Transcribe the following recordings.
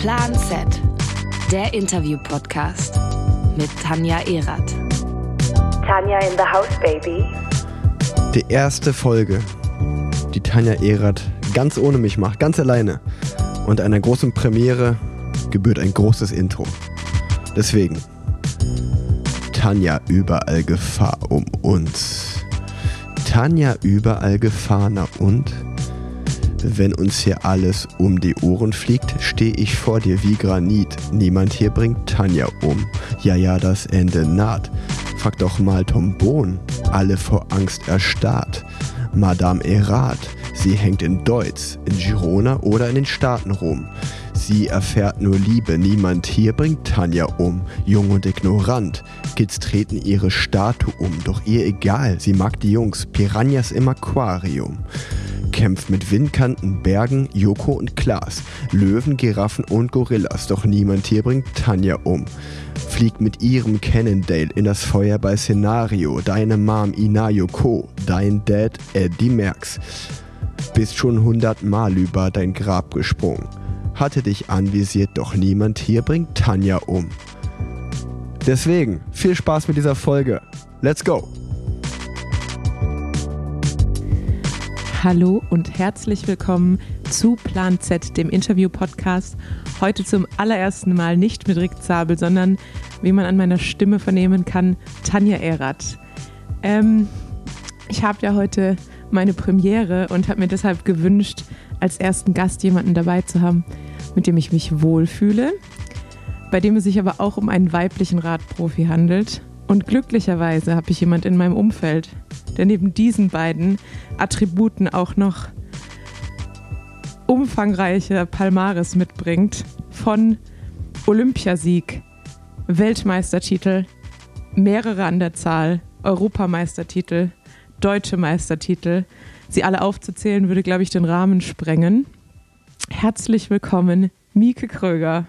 Plan Z, der Interview-Podcast mit Tanja Erath. Tanja in the house, baby. Die erste Folge, die Tanja Erath ganz ohne mich macht, ganz alleine. Und einer großen Premiere gebührt ein großes Intro. Deswegen, Tanja überall Gefahr um uns. Tanja überall Gefahr na und? Wenn uns hier alles um die Ohren fliegt, stehe ich vor dir wie Granit. Niemand hier bringt Tanja um. Ja, ja, das Ende naht. Frag doch mal Tom Bohn, alle vor Angst erstarrt. Madame Erat, sie hängt in Deutz, in Girona oder in den Staaten rum. Sie erfährt nur Liebe, niemand hier bringt Tanja um. Jung und ignorant, Kids treten ihre Statue um, doch ihr egal, sie mag die Jungs, Piranhas im Aquarium kämpft mit Windkanten, Bergen, Joko und Klaas, Löwen, Giraffen und Gorillas, doch niemand hier bringt Tanja um. Fliegt mit ihrem Cannondale in das Feuer bei Szenario, deine Mom Ina Yoko, dein Dad Eddie Merckx. Bist schon hundertmal über dein Grab gesprungen. Hatte dich anvisiert, doch niemand hier bringt Tanja um. Deswegen, viel Spaß mit dieser Folge. Let's go! Hallo und herzlich willkommen zu Plan Z, dem Interview-Podcast. Heute zum allerersten Mal nicht mit Rick Zabel, sondern, wie man an meiner Stimme vernehmen kann, Tanja Erath. Ähm, ich habe ja heute meine Premiere und habe mir deshalb gewünscht, als ersten Gast jemanden dabei zu haben, mit dem ich mich wohlfühle, bei dem es sich aber auch um einen weiblichen Radprofi handelt. Und glücklicherweise habe ich jemand in meinem Umfeld, der neben diesen beiden Attributen auch noch umfangreiche Palmares mitbringt. Von Olympiasieg, Weltmeistertitel, mehrere an der Zahl, Europameistertitel, deutsche Meistertitel. Sie alle aufzuzählen, würde, glaube ich, den Rahmen sprengen. Herzlich willkommen, Mieke Kröger.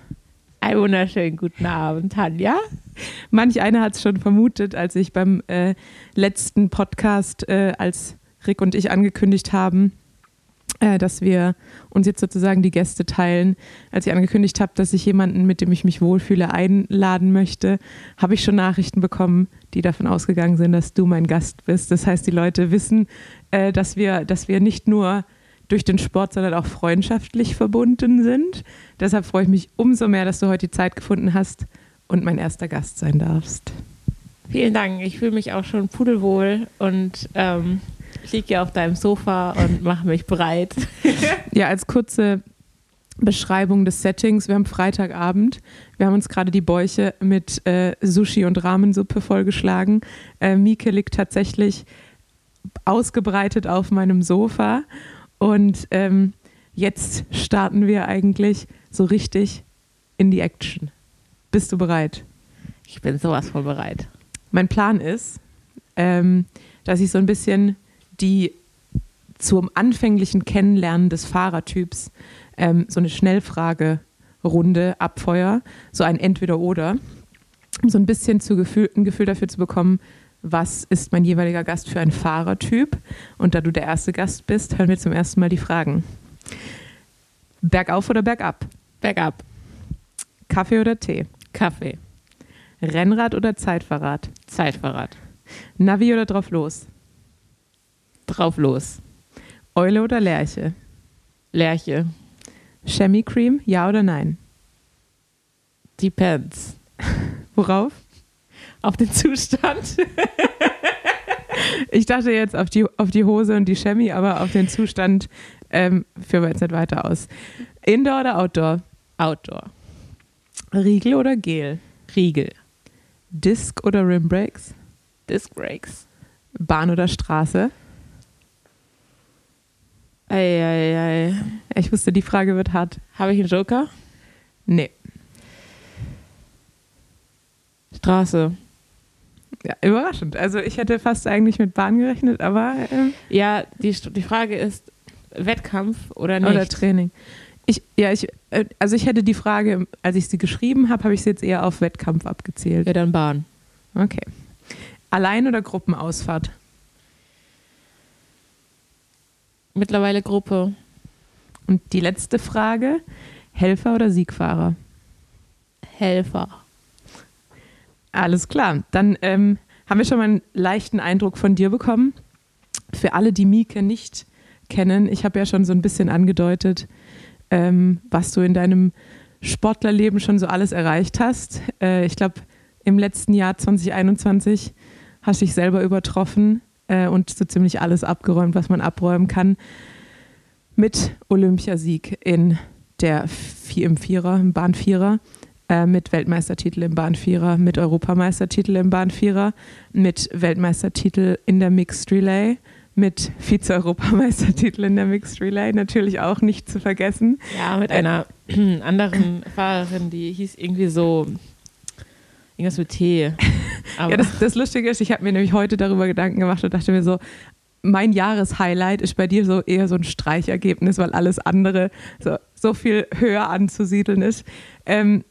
Einen wunderschönen guten Abend, Tanja. Manch einer hat es schon vermutet, als ich beim äh, letzten Podcast, äh, als Rick und ich angekündigt haben, äh, dass wir uns jetzt sozusagen die Gäste teilen. Als ich angekündigt habe, dass ich jemanden, mit dem ich mich wohlfühle, einladen möchte, habe ich schon Nachrichten bekommen, die davon ausgegangen sind, dass du mein Gast bist. Das heißt, die Leute wissen, äh, dass, wir, dass wir nicht nur durch den Sport, sondern auch freundschaftlich verbunden sind. Deshalb freue ich mich umso mehr, dass du heute die Zeit gefunden hast und mein erster Gast sein darfst. Vielen Dank. Ich fühle mich auch schon pudelwohl und ähm, ich liege ja auf deinem Sofa und mache mich breit. ja, als kurze Beschreibung des Settings. Wir haben Freitagabend. Wir haben uns gerade die Bäuche mit äh, Sushi und Ramensuppe vollgeschlagen. Äh, Mieke liegt tatsächlich ausgebreitet auf meinem Sofa und ähm, jetzt starten wir eigentlich so richtig in die Action. Bist du bereit? Ich bin sowas von bereit. Mein Plan ist, ähm, dass ich so ein bisschen die zum anfänglichen Kennenlernen des Fahrertyps ähm, so eine Schnellfragerunde abfeuer, so ein Entweder-Oder, um so ein bisschen zu Gefühl, ein Gefühl dafür zu bekommen, was ist mein jeweiliger Gast für ein Fahrertyp? Und da du der erste Gast bist, hören wir zum ersten Mal die Fragen. Bergauf oder bergab? Bergab. Kaffee oder Tee? Kaffee. Rennrad oder Zeitfahrrad? Zeitfahrrad. Navi oder drauf los? Drauf los. Eule oder Lerche? Lerche. Chamois Cream, ja oder nein? Depends. Worauf? auf den Zustand. ich dachte jetzt auf die, auf die Hose und die Chemie, aber auf den Zustand ähm, führen wir jetzt nicht weiter aus. Indoor oder Outdoor? Outdoor. Riegel oder Gel? Riegel. Disc oder Rimbrakes? Disc Brakes. Bahn oder Straße? Eieiei. Ich wusste, die Frage wird hart. Habe ich einen Joker? Nee. Straße. Ja, überraschend. Also ich hätte fast eigentlich mit Bahn gerechnet, aber. Ähm, ja, die, die Frage ist Wettkampf oder nicht? Oder Training. Ich, ja, ich, äh, also ich hätte die Frage, als ich sie geschrieben habe, habe ich sie jetzt eher auf Wettkampf abgezählt. Ja, dann Bahn. Okay. Allein oder Gruppenausfahrt? Mittlerweile Gruppe. Und die letzte Frage: Helfer oder Siegfahrer? Helfer. Alles klar. Dann ähm, haben wir schon mal einen leichten Eindruck von dir bekommen. Für alle, die Mieke nicht kennen, ich habe ja schon so ein bisschen angedeutet, ähm, was du in deinem Sportlerleben schon so alles erreicht hast. Äh, ich glaube, im letzten Jahr 2021 hast du dich selber übertroffen äh, und so ziemlich alles abgeräumt, was man abräumen kann. Mit Olympiasieg in der im Vierer, im Bahnvierer, äh, mit Weltmeistertitel im Bahnvierer, mit Europameistertitel im Bahnvierer, mit Weltmeistertitel in der Mixed Relay, mit Vize-Europameistertitel in der Mixed Relay, natürlich auch nicht zu vergessen. Ja, mit einer anderen Fahrerin, die hieß irgendwie so irgendwas mit T. ja, das, das Lustige ist, ich habe mir nämlich heute darüber Gedanken gemacht und dachte mir so, mein Jahreshighlight ist bei dir so eher so ein Streichergebnis, weil alles andere so, so viel höher anzusiedeln ist. Ähm,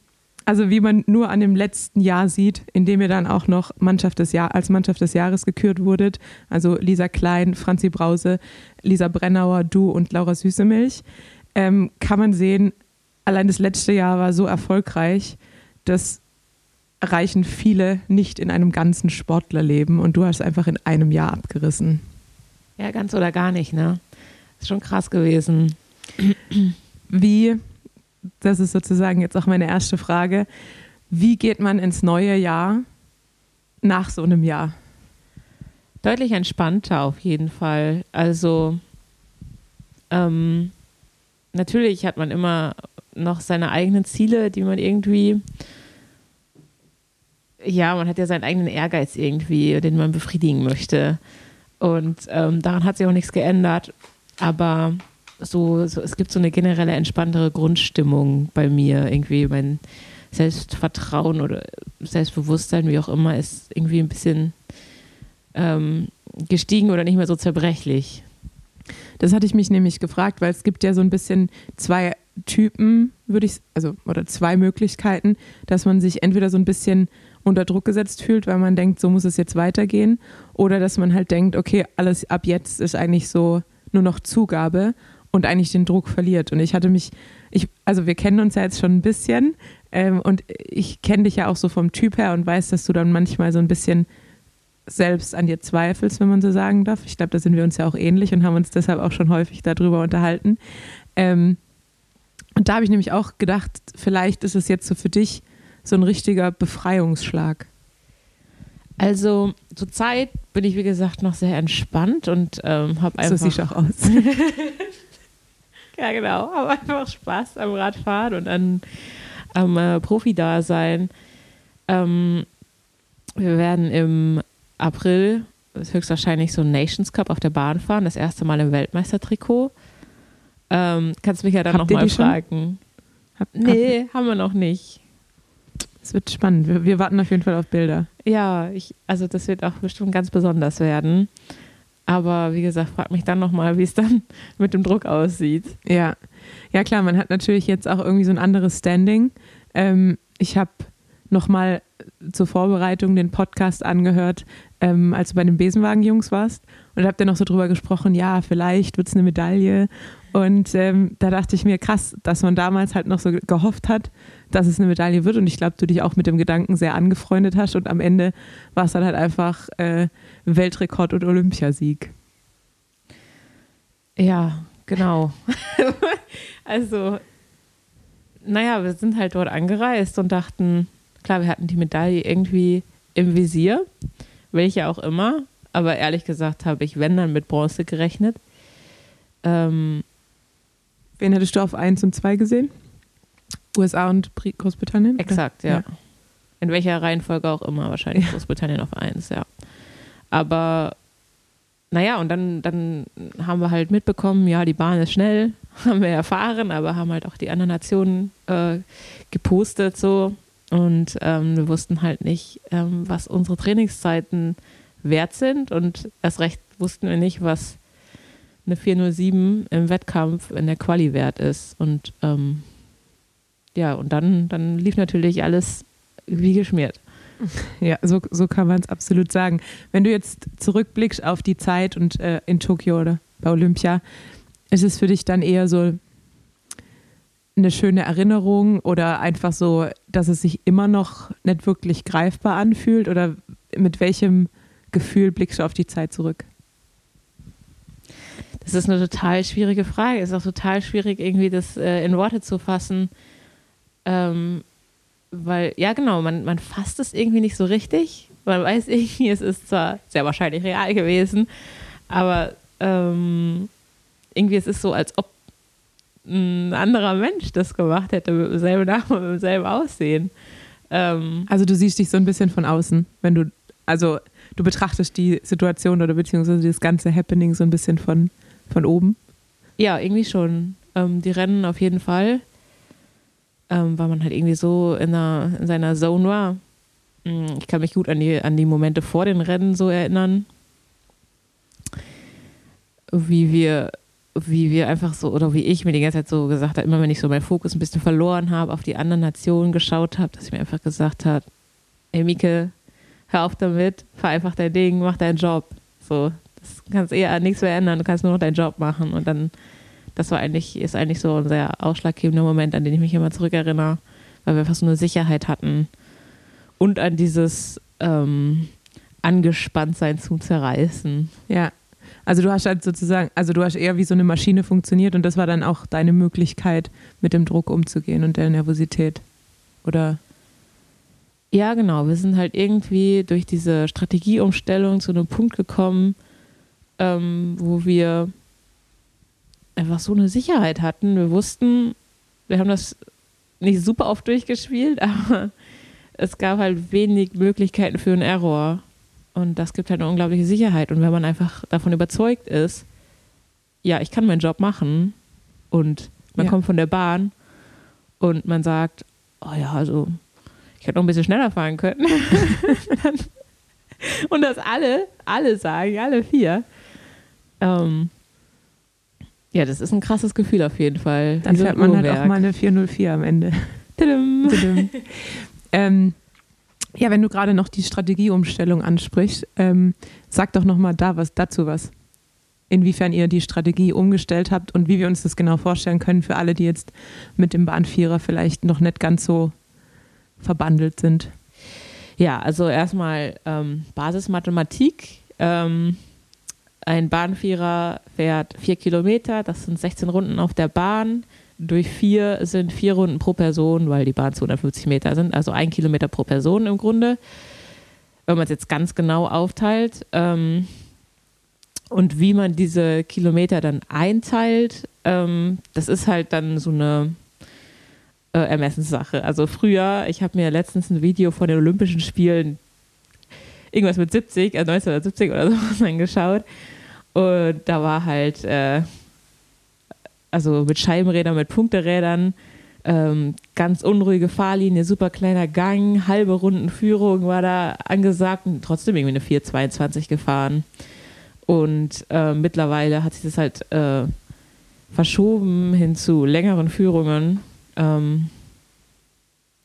also wie man nur an dem letzten Jahr sieht, in dem ihr dann auch noch Mannschaft des Jahr, als Mannschaft des Jahres gekürt wurdet. Also Lisa Klein, Franzi Brause, Lisa Brennauer, du und Laura Süßemilch. Ähm, kann man sehen, allein das letzte Jahr war so erfolgreich, dass reichen viele nicht in einem ganzen Sportlerleben und du hast einfach in einem Jahr abgerissen. Ja, ganz oder gar nicht, ne? Ist schon krass gewesen. Wie, das ist sozusagen jetzt auch meine erste Frage, wie geht man ins neue Jahr nach so einem Jahr? Deutlich entspannter auf jeden Fall. Also ähm, natürlich hat man immer noch seine eigenen Ziele, die man irgendwie ja, man hat ja seinen eigenen Ehrgeiz irgendwie, den man befriedigen möchte. Und ähm, daran hat sich auch nichts geändert. Aber so, so, es gibt so eine generelle entspanntere Grundstimmung bei mir. Irgendwie mein Selbstvertrauen oder Selbstbewusstsein, wie auch immer, ist irgendwie ein bisschen ähm, gestiegen oder nicht mehr so zerbrechlich. Das hatte ich mich nämlich gefragt, weil es gibt ja so ein bisschen zwei Typen, würde ich, also, oder zwei Möglichkeiten, dass man sich entweder so ein bisschen unter Druck gesetzt fühlt, weil man denkt, so muss es jetzt weitergehen. Oder dass man halt denkt, okay, alles ab jetzt ist eigentlich so nur noch Zugabe und eigentlich den Druck verliert. Und ich hatte mich, ich, also wir kennen uns ja jetzt schon ein bisschen ähm, und ich kenne dich ja auch so vom Typ her und weiß, dass du dann manchmal so ein bisschen selbst an dir zweifelst, wenn man so sagen darf. Ich glaube, da sind wir uns ja auch ähnlich und haben uns deshalb auch schon häufig darüber unterhalten. Ähm, und da habe ich nämlich auch gedacht, vielleicht ist es jetzt so für dich so ein richtiger Befreiungsschlag? Also zurzeit bin ich, wie gesagt, noch sehr entspannt und ähm, habe einfach. So siehst du auch aus. ja, genau. Habe einfach Spaß am Radfahren und an, am äh, Profi-Dasein. Ähm, wir werden im April höchstwahrscheinlich so ein Nations Cup auf der Bahn fahren, das erste Mal im Weltmeistertrikot. Ähm, kannst mich ja dann nochmal fragen. Hab, nee, hab, haben wir noch nicht. Es wird spannend. Wir, wir, warten auf jeden Fall auf Bilder. Ja, ich, also das wird auch bestimmt ganz besonders werden. Aber wie gesagt, frag mich dann nochmal, wie es dann mit dem Druck aussieht. Ja. Ja, klar, man hat natürlich jetzt auch irgendwie so ein anderes Standing. Ähm, ich habe nochmal zur Vorbereitung den Podcast angehört, ähm, als du bei den Besenwagen-Jungs warst. Und da habt ihr noch so drüber gesprochen, ja, vielleicht wird es eine Medaille. Und ähm, da dachte ich mir, krass, dass man damals halt noch so gehofft hat, dass es eine Medaille wird. Und ich glaube, du dich auch mit dem Gedanken sehr angefreundet hast. Und am Ende war es dann halt einfach äh, Weltrekord und Olympiasieg. Ja, genau. also, naja, wir sind halt dort angereist und dachten, klar, wir hatten die Medaille irgendwie im Visier, welche auch immer. Aber ehrlich gesagt habe ich, wenn dann mit Bronze gerechnet. Ähm, Wen hättest du auf 1 und 2 gesehen? USA und Großbritannien? Exakt, ja. ja. In welcher Reihenfolge auch immer, wahrscheinlich ja. Großbritannien auf 1, ja. Aber naja, und dann, dann haben wir halt mitbekommen, ja, die Bahn ist schnell, haben wir erfahren, aber haben halt auch die anderen Nationen äh, gepostet so. Und ähm, wir wussten halt nicht, ähm, was unsere Trainingszeiten wert sind. Und erst recht wussten wir nicht, was eine 407 im Wettkampf in der Quali wert ist. Und ähm, ja, und dann, dann lief natürlich alles wie geschmiert. Ja, so, so kann man es absolut sagen. Wenn du jetzt zurückblickst auf die Zeit und äh, in Tokio oder bei Olympia, ist es für dich dann eher so eine schöne Erinnerung oder einfach so, dass es sich immer noch nicht wirklich greifbar anfühlt? Oder mit welchem Gefühl blickst du auf die Zeit zurück? Das ist eine total schwierige Frage. Es ist auch total schwierig, irgendwie das äh, in Worte zu fassen. Ähm, weil, ja, genau, man, man fasst es irgendwie nicht so richtig. Man weiß irgendwie, es ist zwar sehr wahrscheinlich real gewesen, aber ähm, irgendwie es ist so, als ob ein anderer Mensch das gemacht hätte, mit demselben Namen, mit demselben Aussehen. Ähm, Also du siehst dich so ein bisschen von außen, wenn du, also du betrachtest die Situation oder beziehungsweise das ganze Happening so ein bisschen von, von oben. Ja, irgendwie schon. Ähm, die Rennen auf jeden Fall, ähm, weil man halt irgendwie so in, einer, in seiner Zone war. Mm, Ich kann mich gut an die, an die Momente vor den Rennen so erinnern, wie wir, wie wir einfach so, oder wie ich mir die ganze Zeit so gesagt habe, immer wenn ich so meinen Fokus ein bisschen verloren habe, auf die anderen Nationen geschaut habe, dass ich mir einfach gesagt habe, ey Mieke, hör auf damit, fahr einfach dein Ding, mach deinen Job. So, das kannst eher an nichts mehr ändern, du kannst nur noch deinen Job machen. Und dann, das war eigentlich, ist eigentlich so ein sehr ausschlaggebender Moment, an den ich mich immer zurückerinnere, weil wir einfach so eine Sicherheit hatten. Und an dieses ähm, Angespanntsein zum Zerreißen. Ja. Also du hast halt sozusagen, also du hast eher wie so eine Maschine funktioniert und das war dann auch deine Möglichkeit, mit dem Druck umzugehen und der Nervosität. Oder Ja, genau. Wir sind halt irgendwie durch diese Strategieumstellung zu einem Punkt gekommen, ähm, wo wir einfach so eine Sicherheit hatten. Wir wussten, wir haben das nicht super oft durchgespielt, aber es gab halt wenig Möglichkeiten für einen Error. Und das gibt halt eine unglaubliche Sicherheit. Und wenn man einfach davon überzeugt ist, ja, ich kann meinen Job machen und man Ja. kommt von der Bahn und man sagt, oh ja, also ich hätte noch ein bisschen schneller fahren können. und das alle, alle sagen, alle vier. Ähm, ja, das ist ein krasses Gefühl auf jeden Fall. dann fährt man halt auch mal eine 404 am Ende. Tudum. ähm, ja, wenn du gerade noch die Strategieumstellung ansprichst, ähm, sag doch nochmal da was dazu was. Inwiefern ihr die Strategie umgestellt habt und wie wir uns das genau vorstellen können für alle, die jetzt mit dem Bahnvierer vielleicht noch nicht ganz so verbandelt sind. Ja, also erstmal ähm, Basismathematik. Ähm, ein Bahnvierer fährt vier Kilometer, das sind 16 Runden auf der Bahn. Durch vier sind vier Runden pro Person, weil die Bahn 250 Meter sind, also ein Kilometer pro Person im Grunde. Wenn man es jetzt ganz genau aufteilt. Ähm, und wie man diese Kilometer dann einteilt, ähm, das ist halt dann so eine äh, Ermessenssache. Also früher, ich habe mir letztens ein Video von den Olympischen Spielen, irgendwas mit 70, äh, 1970 oder so, angeschaut. Und da war halt, äh, also mit Scheibenrädern, mit Punkterädern, ähm, ganz unruhige Fahrlinie, super kleiner Gang, halbe Rundenführung war da angesagt und trotzdem irgendwie eine 422 gefahren. Und äh, mittlerweile hat sich das halt äh, verschoben hin zu längeren Führungen. Ähm,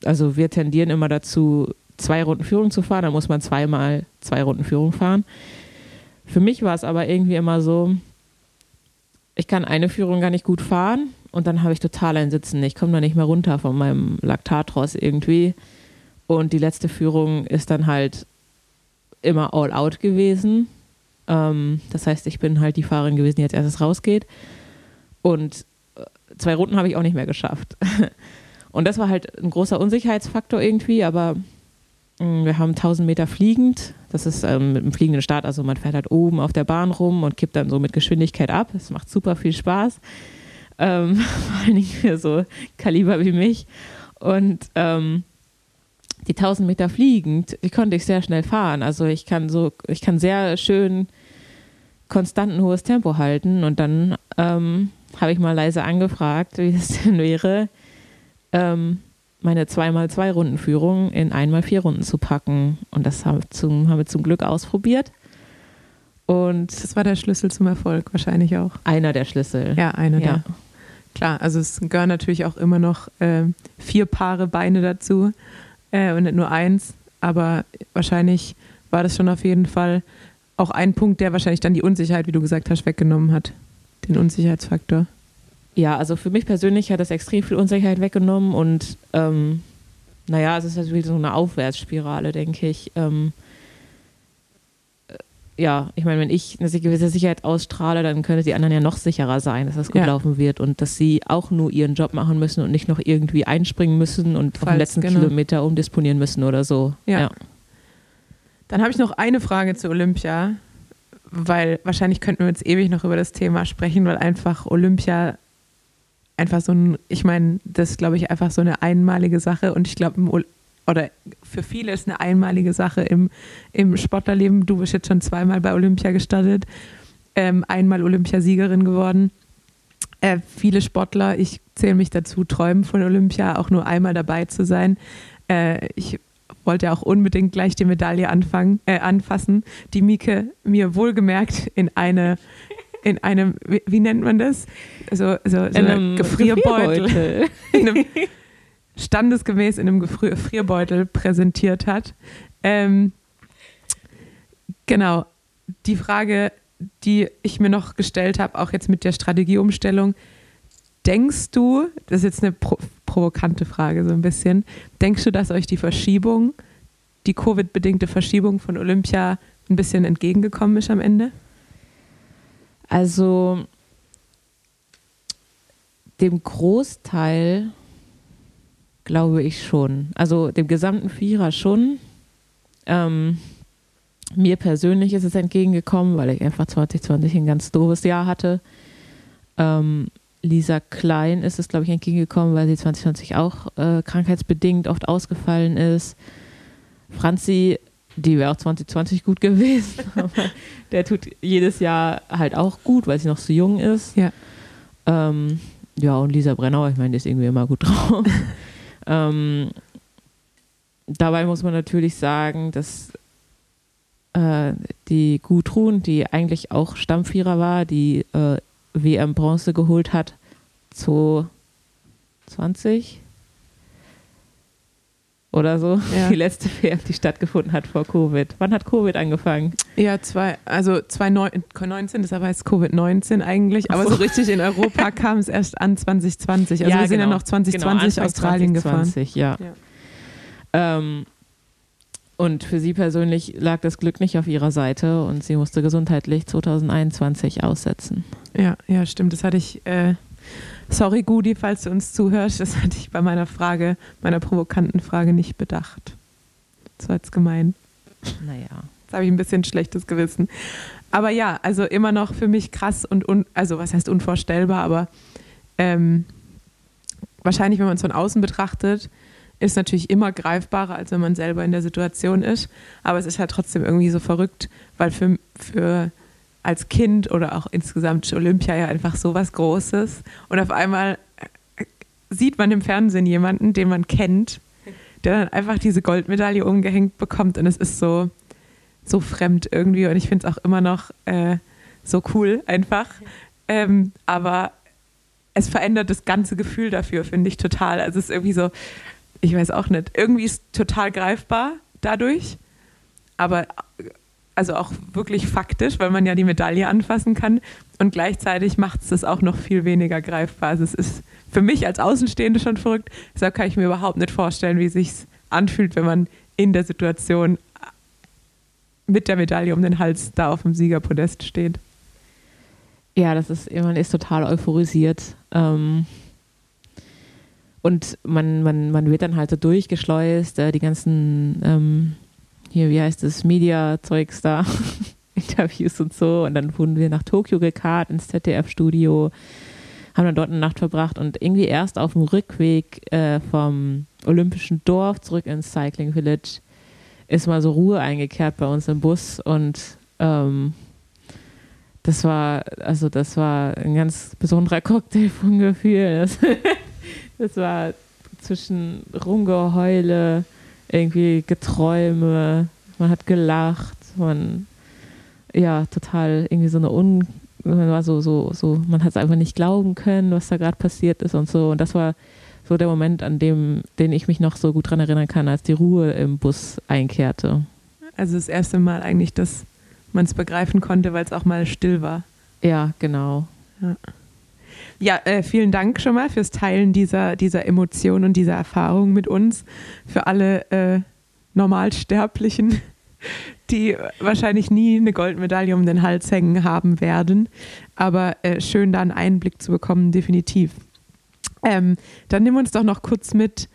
also wir tendieren immer dazu, zwei Runden Führung zu fahren, dann muss man zweimal zwei Runden Führung fahren. Für mich war es aber irgendwie immer so, ich kann eine Führung gar nicht gut fahren und dann habe ich total ein Sitzen. Ich komme da nicht mehr runter von meinem Laktatros irgendwie. Und die letzte Führung ist dann halt immer all out gewesen. Ähm, das heißt, ich bin halt die Fahrerin gewesen, die als erstes rausgeht. Und äh, zwei Runden habe ich auch nicht mehr geschafft. Und das war halt ein großer Unsicherheitsfaktor irgendwie, aber wir haben 1000 Meter fliegend. Das ist ähm, mit einem fliegenden Start, also man fährt halt oben auf der Bahn rum und kippt dann so mit Geschwindigkeit ab. Das macht super viel Spaß. Ähm, vor allen Dingen für so Kaliber wie mich. Und ähm, die 1000 Meter fliegend, die konnte ich sehr schnell fahren. Also ich kann so, ich kann sehr schön konstant ein hohes Tempo halten. Und dann ähm, habe ich mal leise angefragt, wie es denn wäre, ähm, meine 2x2-Runden-Führung in 1x4 Runden zu packen. Und das haben, zum, haben wir zum Glück ausprobiert. Und Das war der Schlüssel zum Erfolg wahrscheinlich auch. einer der Schlüssel. Ja, einer Ja. der. Klar, also es gehören natürlich auch immer noch ähm, vier Paare Beine dazu äh, und nicht nur eins. Aber wahrscheinlich war das schon auf jeden Fall auch ein Punkt, der wahrscheinlich dann die Unsicherheit, wie du gesagt hast, weggenommen hat. Den Unsicherheitsfaktor. Ja, also für mich persönlich hat das extrem viel Unsicherheit weggenommen und ähm, naja, es ist natürlich so eine Aufwärtsspirale, denke ich. Ähm, äh, ja, ich meine, wenn ich eine gewisse Sicherheit ausstrahle, dann können die anderen ja noch sicherer sein, dass das gut Ja. laufen wird und dass sie auch nur ihren Job machen müssen und nicht noch irgendwie einspringen müssen und auf den Falls, letzten genau. Kilometer umdisponieren müssen oder so. Ja. Dann habe ich noch eine Frage zu Olympia, weil wahrscheinlich könnten wir jetzt ewig noch über das Thema sprechen, weil einfach Olympia einfach so ein, ich meine, das glaube ich, einfach so eine einmalige Sache und ich glaube, oder für viele ist eine einmalige Sache im, im Sportlerleben. Du bist jetzt schon zweimal bei Olympia gestartet, ähm, einmal Olympiasiegerin geworden. Äh, viele Sportler, ich zähle mich dazu, träumen von Olympia, auch nur einmal dabei zu sein. Äh, ich wollte auch unbedingt gleich die Medaille anfangen, äh, anfassen, die Mieke mir wohlgemerkt in eine, in einem, wie, wie nennt man das? So, so, so In einem Gefrierbeutel, Gefrierbeutel. in einem, standesgemäß in einem Gefri- Gefrierbeutel präsentiert hat. Ähm, genau, die Frage, die ich mir noch gestellt habe, auch jetzt mit der Strategieumstellung, denkst du, das ist jetzt eine pro provokante Frage so ein bisschen, denkst du, dass euch die Verschiebung, die Covid-bedingte Verschiebung von Olympia ein bisschen entgegengekommen ist am Ende? Also dem Großteil glaube ich schon. Also dem gesamten Vierer schon. Ähm, mir persönlich ist es entgegengekommen, weil ich einfach 2020 ein ganz doofes Jahr hatte. Ähm, Lisa Klein ist es, glaube ich, entgegengekommen, weil sie 2020 auch äh, krankheitsbedingt oft ausgefallen ist. Franzi, die wäre auch 2020 gut gewesen, aber der tut jedes Jahr halt auch gut, weil sie noch so jung ist. Ja. Ähm, ja, und Lisa Brennauer, ich meine, die ist irgendwie immer gut drauf. ähm, dabei muss man natürlich sagen, dass äh, die Gudrun, die eigentlich auch Stammvierer war, die äh, WM Bronze geholt hat, 2020 oder so, Ja. die letzte WM, die stattgefunden hat vor Covid. Wann hat Covid angefangen? Ja, zwei, also 2019, das war jetzt Covid-19 eigentlich, aber so so. richtig in Europa kam es erst an 2020. Also wir sind ja genau. noch 2020 Genau, Australien 2020, Ja. Ja. Ähm, und für sie persönlich lag das Glück nicht auf ihrer Seite und sie musste gesundheitlich 2021 aussetzen. gefahren. Ja, ja, stimmt. Das hatte ich, äh, sorry Gudi, falls du uns zuhörst, das hatte ich bei meiner Frage, meiner provokanten Frage nicht bedacht. War jetzt gemein. Naja. Jetzt habe ich ein bisschen schlechtes Gewissen. Aber ja, also immer noch für mich krass und, un, also was heißt unvorstellbar, aber ähm, wahrscheinlich, wenn man es von außen betrachtet, ist natürlich immer greifbarer, als wenn man selber in der Situation ist. Aber es ist halt trotzdem irgendwie so verrückt, weil für, für als Kind oder auch insgesamt Olympia ja einfach so was Großes. Und auf einmal äh, sieht man im Fernsehen jemanden, den man kennt, der dann einfach diese Goldmedaille umgehängt bekommt. Und es ist so, so fremd irgendwie. Und ich finde es auch immer noch äh, so cool einfach. Ähm, aber es verändert das ganze Gefühl dafür, finde ich total. Also es ist irgendwie so, ich weiß auch nicht, irgendwie ist total greifbar dadurch, aber also auch wirklich faktisch, weil man ja die Medaille anfassen kann und gleichzeitig macht es das auch noch viel weniger greifbar. Also es ist für mich als Außenstehende schon verrückt, deshalb kann ich mir überhaupt nicht vorstellen, wie sich anfühlt, wenn man in der Situation mit der Medaille um den Hals da auf dem Siegerpodest steht. Ja, das ist, man ist total euphorisiert. Ähm, und man, man, man wird dann halt so durchgeschleust, äh, die ganzen, ähm, hier, wie heißt es, Media-Zeugs da, Interviews und so. Und dann wurden wir nach Tokio gekarrt ins ZDF-Studio, haben dann dort eine Nacht verbracht und irgendwie erst auf dem Rückweg äh, vom Olympischen Dorf zurück ins Cycling Village ist mal so Ruhe eingekehrt bei uns im Bus und ähm, das war, also das war ein ganz besonderer Cocktail von Gefühl. Das, das war zwischen Rumgeheule, irgendwie Geträume, man hat gelacht, man, ja, total irgendwie so eine Un, man war so, so, so, man hat es einfach nicht glauben können, was da gerade passiert ist und so. Und das war so der Moment, an dem, den ich mich noch so gut dran erinnern kann, als die Ruhe im Bus einkehrte. Also das erste Mal eigentlich, dass man es begreifen konnte, weil es auch mal still war. Ja, genau. Ja, äh, vielen Dank schon mal fürs Teilen dieser, dieser Emotion und dieser Erfahrung mit uns. Für alle äh, Normalsterblichen, die wahrscheinlich nie eine Goldmedaille um den Hals hängen haben werden. Aber äh, schön, da einen Einblick zu bekommen, definitiv. Ähm, dann nehmen wir uns doch noch kurz mit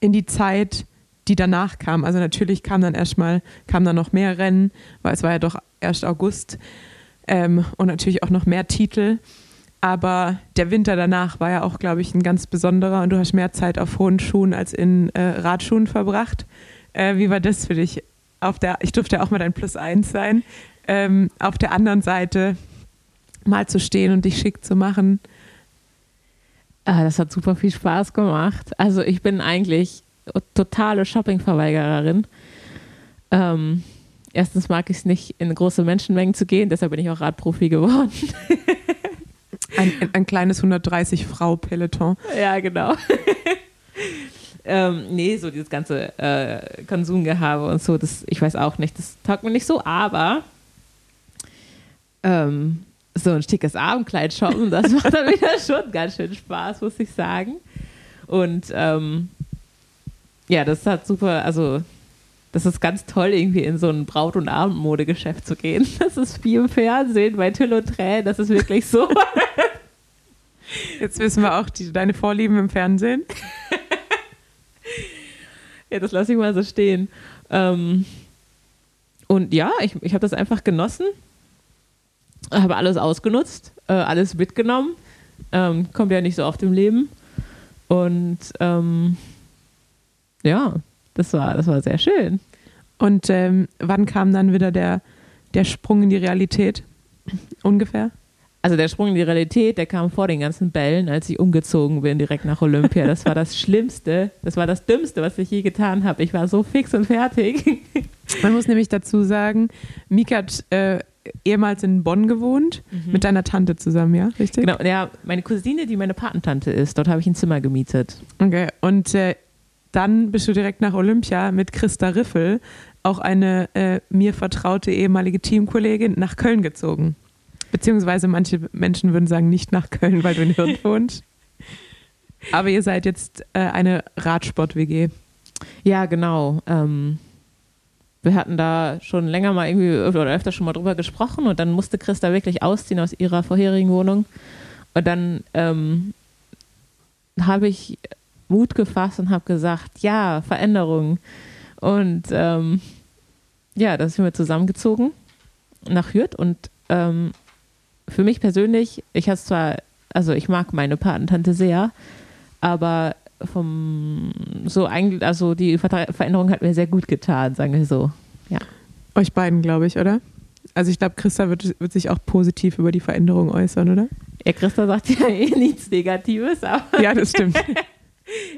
in die Zeit, die danach kam. Also natürlich kam dann erstmal, kamen dann noch mehr Rennen, weil es war ja doch erst August ähm, und natürlich auch noch mehr Titel. Aber der Winter danach war ja auch, glaube ich, ein ganz besonderer und du hast mehr Zeit auf hohen Schuhen als in äh, Radschuhen verbracht. Äh, wie war das für dich? Auf der, ich durfte ja auch mal dein Plus eins sein. Ähm, auf der anderen Seite mal zu stehen und dich schick zu machen. Ah, das hat super viel Spaß gemacht. Also ich bin eigentlich totale Shopping-Verweigererin. Ähm, erstens mag ich es nicht, in große Menschenmengen zu gehen, deshalb bin ich auch Radprofi geworden. ein, ein kleines 130-Frau-Peloton. Ja, genau. ähm, nee, so dieses ganze äh, Konsumgehabe und so, das, ich weiß auch nicht, das taugt mir nicht so, aber ähm, so ein schickes Abendkleid shoppen, das macht dann wieder schon ganz schön Spaß, muss ich sagen. Und ähm, ja, das hat super, also das ist ganz toll, irgendwie in so ein Braut- und Abendmodegeschäft zu gehen. Das ist wie im Fernsehen bei Till und Tränen, das ist wirklich so. Jetzt wissen wir auch die, deine Vorlieben im Fernsehen. ja, das lasse ich mal so stehen. Ähm, und ja, ich, ich habe das einfach genossen, habe alles ausgenutzt, äh, alles mitgenommen. Ähm, kommt ja nicht so oft im Leben. Und ähm, ja, das war, das war sehr schön. Und ähm, wann kam dann wieder der, der Sprung in die Realität? Ungefähr? Also der Sprung in die Realität, der kam vor den ganzen Bällen, als ich umgezogen bin, direkt nach Olympia. Das war das Schlimmste, das war das Dümmste, was ich je getan habe. Ich war so fix und fertig. Man muss nämlich dazu sagen, Mika hat äh, ehemals in Bonn gewohnt, mhm. mit deiner Tante zusammen, ja? Richtig? Genau, ja, meine Cousine, die meine Patentante ist, dort habe ich ein Zimmer gemietet. Okay, und äh, dann bist du direkt nach Olympia mit Christa Riffel, auch eine äh, mir vertraute ehemalige Teamkollegin, nach Köln gezogen. Beziehungsweise manche Menschen würden sagen, nicht nach Köln, weil du in Hirn wohnst. Aber ihr seid jetzt äh, eine Radsport-WG. Ja, genau. Ähm, wir hatten da schon länger mal irgendwie oder öfter schon mal drüber gesprochen und dann musste Christa wirklich ausziehen aus ihrer vorherigen Wohnung. Und dann ähm, habe ich Mut gefasst und habe gesagt, ja, Veränderung. Und ähm, ja, da sind wir zusammengezogen nach Hürth und ähm, für mich persönlich, ich habe zwar, also ich mag meine Patentante sehr, aber vom so eigentlich, also die Veränderung hat mir sehr gut getan, sagen wir so. Ja. Euch beiden, glaube ich, oder? Also ich glaube, Christa wird, wird sich auch positiv über die Veränderung äußern, oder? Ja, Christa sagt ja eh nichts Negatives, aber. Ja, das stimmt.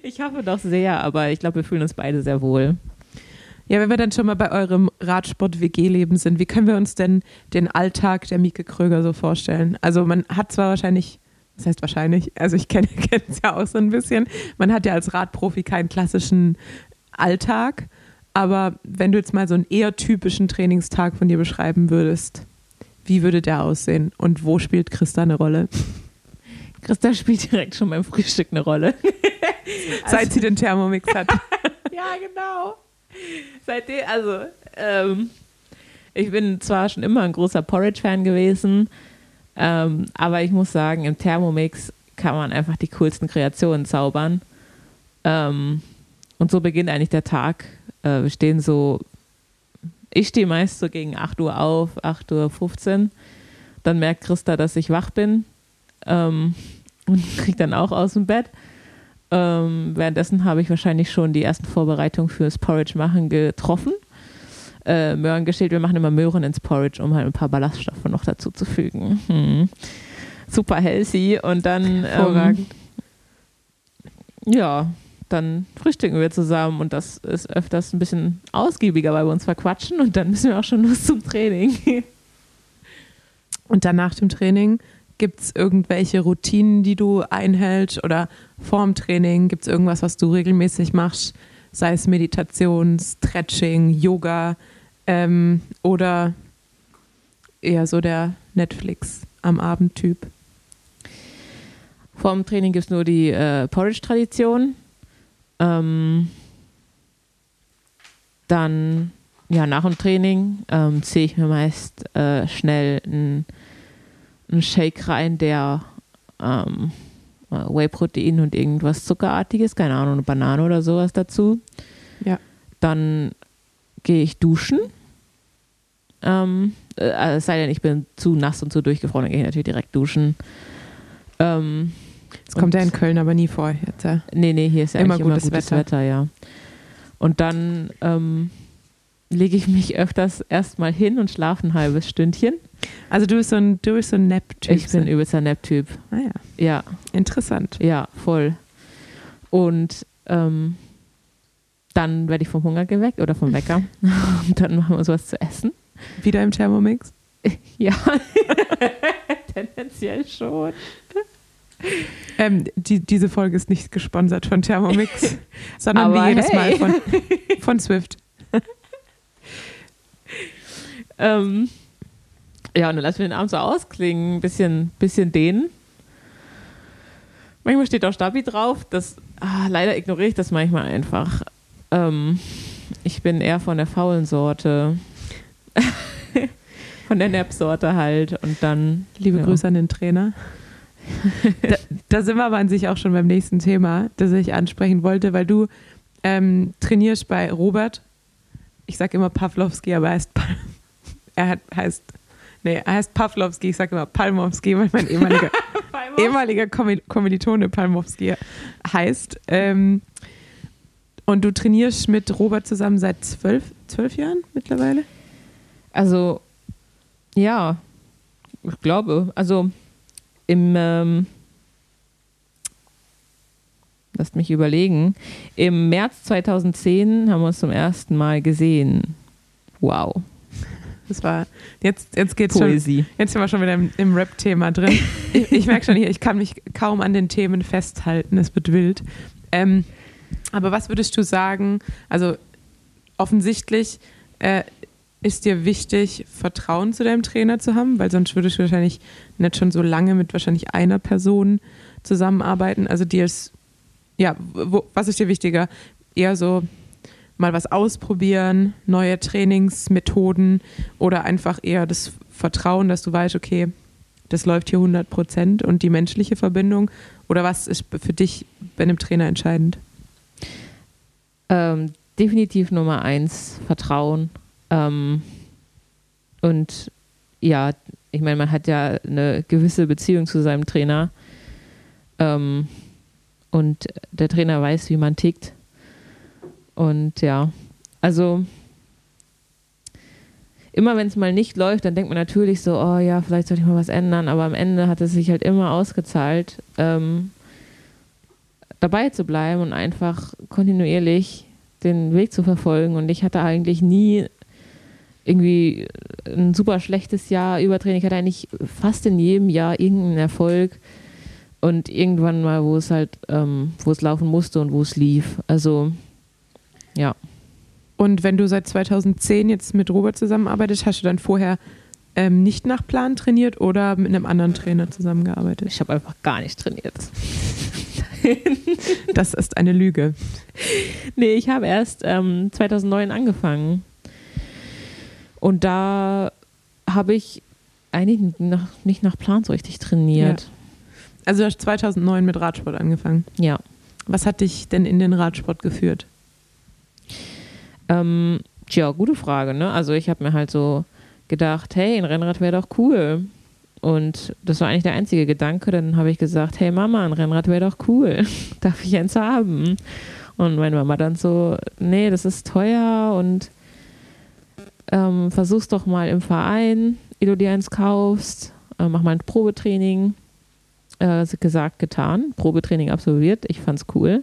ich hoffe doch sehr, aber ich glaube, wir fühlen uns beide sehr wohl. Ja, wenn wir dann schon mal bei eurem Radsport-WG-Leben sind, wie können wir uns denn den Alltag der Mieke Kröger so vorstellen? Also man hat zwar wahrscheinlich, das heißt wahrscheinlich, also ich kenne es ja auch so ein bisschen, man hat ja als Radprofi keinen klassischen Alltag, aber wenn du jetzt mal so einen eher typischen Trainingstag von dir beschreiben würdest, wie würde der aussehen und wo spielt Christa eine Rolle? Christa spielt direkt schon beim Frühstück eine Rolle. Seit also, sie den Thermomix hat. ja, genau. Seitdem, also, ähm, ich bin zwar schon immer ein großer Porridge-Fan gewesen, ähm, aber ich muss sagen, im Thermomix kann man einfach die coolsten Kreationen zaubern. Ähm, und so beginnt eigentlich der Tag. Äh, wir stehen so, ich stehe meist so gegen 8 Uhr auf, 8.15 Uhr. Dann merkt Christa, dass ich wach bin ähm, und kriegt dann auch aus dem Bett. Ähm, währenddessen habe ich wahrscheinlich schon die ersten Vorbereitungen fürs Porridge machen getroffen. Äh, Möhren geschält. Wir machen immer Möhren ins Porridge, um halt ein paar Ballaststoffe noch dazu zu fügen. Hm. Super healthy. Und dann. Ähm, ja, dann frühstücken wir zusammen und das ist öfters ein bisschen ausgiebiger, weil wir uns verquatschen und dann müssen wir auch schon los zum Training. Und dann nach dem Training Gibt es irgendwelche Routinen, die du einhältst oder vorm Training? Gibt es irgendwas, was du regelmäßig machst? Sei es Meditation, Stretching, Yoga ähm, oder eher so der Netflix am Abend-Typ? Vor dem Training gibt es nur die äh, Porridge-Tradition. Ähm, dann, ja, nach dem Training ähm, ziehe ich mir meist äh, schnell einen einen Shake rein, der ähm, äh, Whey-Protein und irgendwas Zuckerartiges, keine Ahnung, eine Banane oder sowas dazu. Ja. Dann gehe ich duschen. Ähm, äh, es sei denn, ich bin zu nass und zu durchgefroren, dann gehe ich natürlich direkt duschen. Ähm, Das kommt ja in Köln aber nie vor. Jetzt, ja. Nee, nee, hier ist ja Immer eigentlich immer gutes gutes, Wetter. Wetter. ja. Und dann ähm, lege ich mich öfters erstmal hin und schlafe ein halbes Stündchen. Also du bist so ein, du bist so ein Nap-Typ. Ich bin übelster Nap-Typ. Ah ja, Ja, interessant. ja, voll. Und ähm, dann werde ich vom Hunger geweckt oder vom Wecker. Und dann machen wir uns was zu essen. Wieder im Thermomix? Ja, tendenziell schon. Ähm, die, diese Folge ist nicht gesponsert von Thermomix, sondern Aber wie jedes hey. Mal von, von Swift. Ähm, ja, und dann lassen wir den Abend so ausklingen, ein bisschen, bisschen dehnen. Manchmal steht auch Stabi drauf. Das, ah, leider ignoriere ich das manchmal einfach. Ähm, ich bin eher von der faulen Sorte. von der Nap-Sorte halt. Und dann. Liebe ja. Grüße an den Trainer. da, da sind wir aber an sich auch schon beim nächsten Thema, das ich ansprechen wollte, weil du ähm, trainierst bei Robert. Ich sage immer Pawlowski, aber er heißt, er hat, heißt, nee, er heißt Pawlowski, ich sage immer Palmowski, weil mein ehemaliger, ehemaliger Kommil- Kommilitone Palmowski heißt. Ähm, und du trainierst mit Robert zusammen seit zwölf, zwölf Jahren mittlerweile? Also, ja, ich glaube. Also, im. Ähm, lasst mich überlegen. Im März 2010 haben wir uns zum ersten Mal gesehen. Wow. Das war, jetzt, jetzt geht's schon, Poesie. Jetzt sind wir schon wieder im, im Rap-Thema drin. Ich, ich merke schon hier, ich kann mich kaum an den Themen festhalten. Es wird wild. Ähm, aber was würdest du sagen? Also offensichtlich äh, ist dir wichtig, Vertrauen zu deinem Trainer zu haben, weil sonst würdest du wahrscheinlich nicht schon so lange mit wahrscheinlich einer Person zusammenarbeiten. Also dir ist, ja, wo, was ist dir wichtiger? Eher so mal was ausprobieren, neue Trainingsmethoden oder einfach eher das Vertrauen, dass du weißt, okay, das läuft hier 100 Prozent und die menschliche Verbindung? Oder was ist für dich bei einem Trainer entscheidend? Ähm, definitiv Nummer eins, Vertrauen. Ähm, und ja, ich meine, man hat ja eine gewisse Beziehung zu seinem Trainer. Ähm, und der Trainer weiß, wie man tickt. Und ja, also immer wenn es mal nicht läuft, dann denkt man natürlich so, oh ja, vielleicht sollte ich mal was ändern, aber am Ende hat es sich halt immer ausgezahlt, ähm, dabei zu bleiben und einfach kontinuierlich den Weg zu verfolgen. Und ich hatte eigentlich nie irgendwie ein super schlechtes Jahr Übertraining. Ich hatte eigentlich fast in jedem Jahr irgendeinen Erfolg und irgendwann mal, wo es halt, ähm, wo es laufen musste und wo es lief. Also ja. Und wenn du seit 2010 jetzt mit Robert zusammenarbeitest, hast du dann vorher ähm, nicht nach Plan trainiert oder mit einem anderen Trainer zusammengearbeitet? Ich habe einfach gar nicht trainiert. Das ist eine Lüge. Nee, ich habe erst ähm, 2009 angefangen. Und da habe ich eigentlich nach, nicht nach Plan so richtig trainiert. Also du hast 2009 mit Radsport angefangen. Ja. Was hat dich denn in den Radsport geführt? Ähm, tja, gute Frage, ne? Also ich habe mir halt so gedacht, hey, ein Rennrad wäre doch cool. Und das war eigentlich der einzige Gedanke. Dann habe ich gesagt, hey Mama, ein Rennrad wäre doch cool. Darf ich eins haben? Und meine Mama dann so, nee, das ist teuer und ähm, versuch's doch mal im Verein, ehe du dir eins kaufst. Äh, mach mal ein Probetraining. Äh, gesagt, getan. Probetraining absolviert. Ich fand's cool.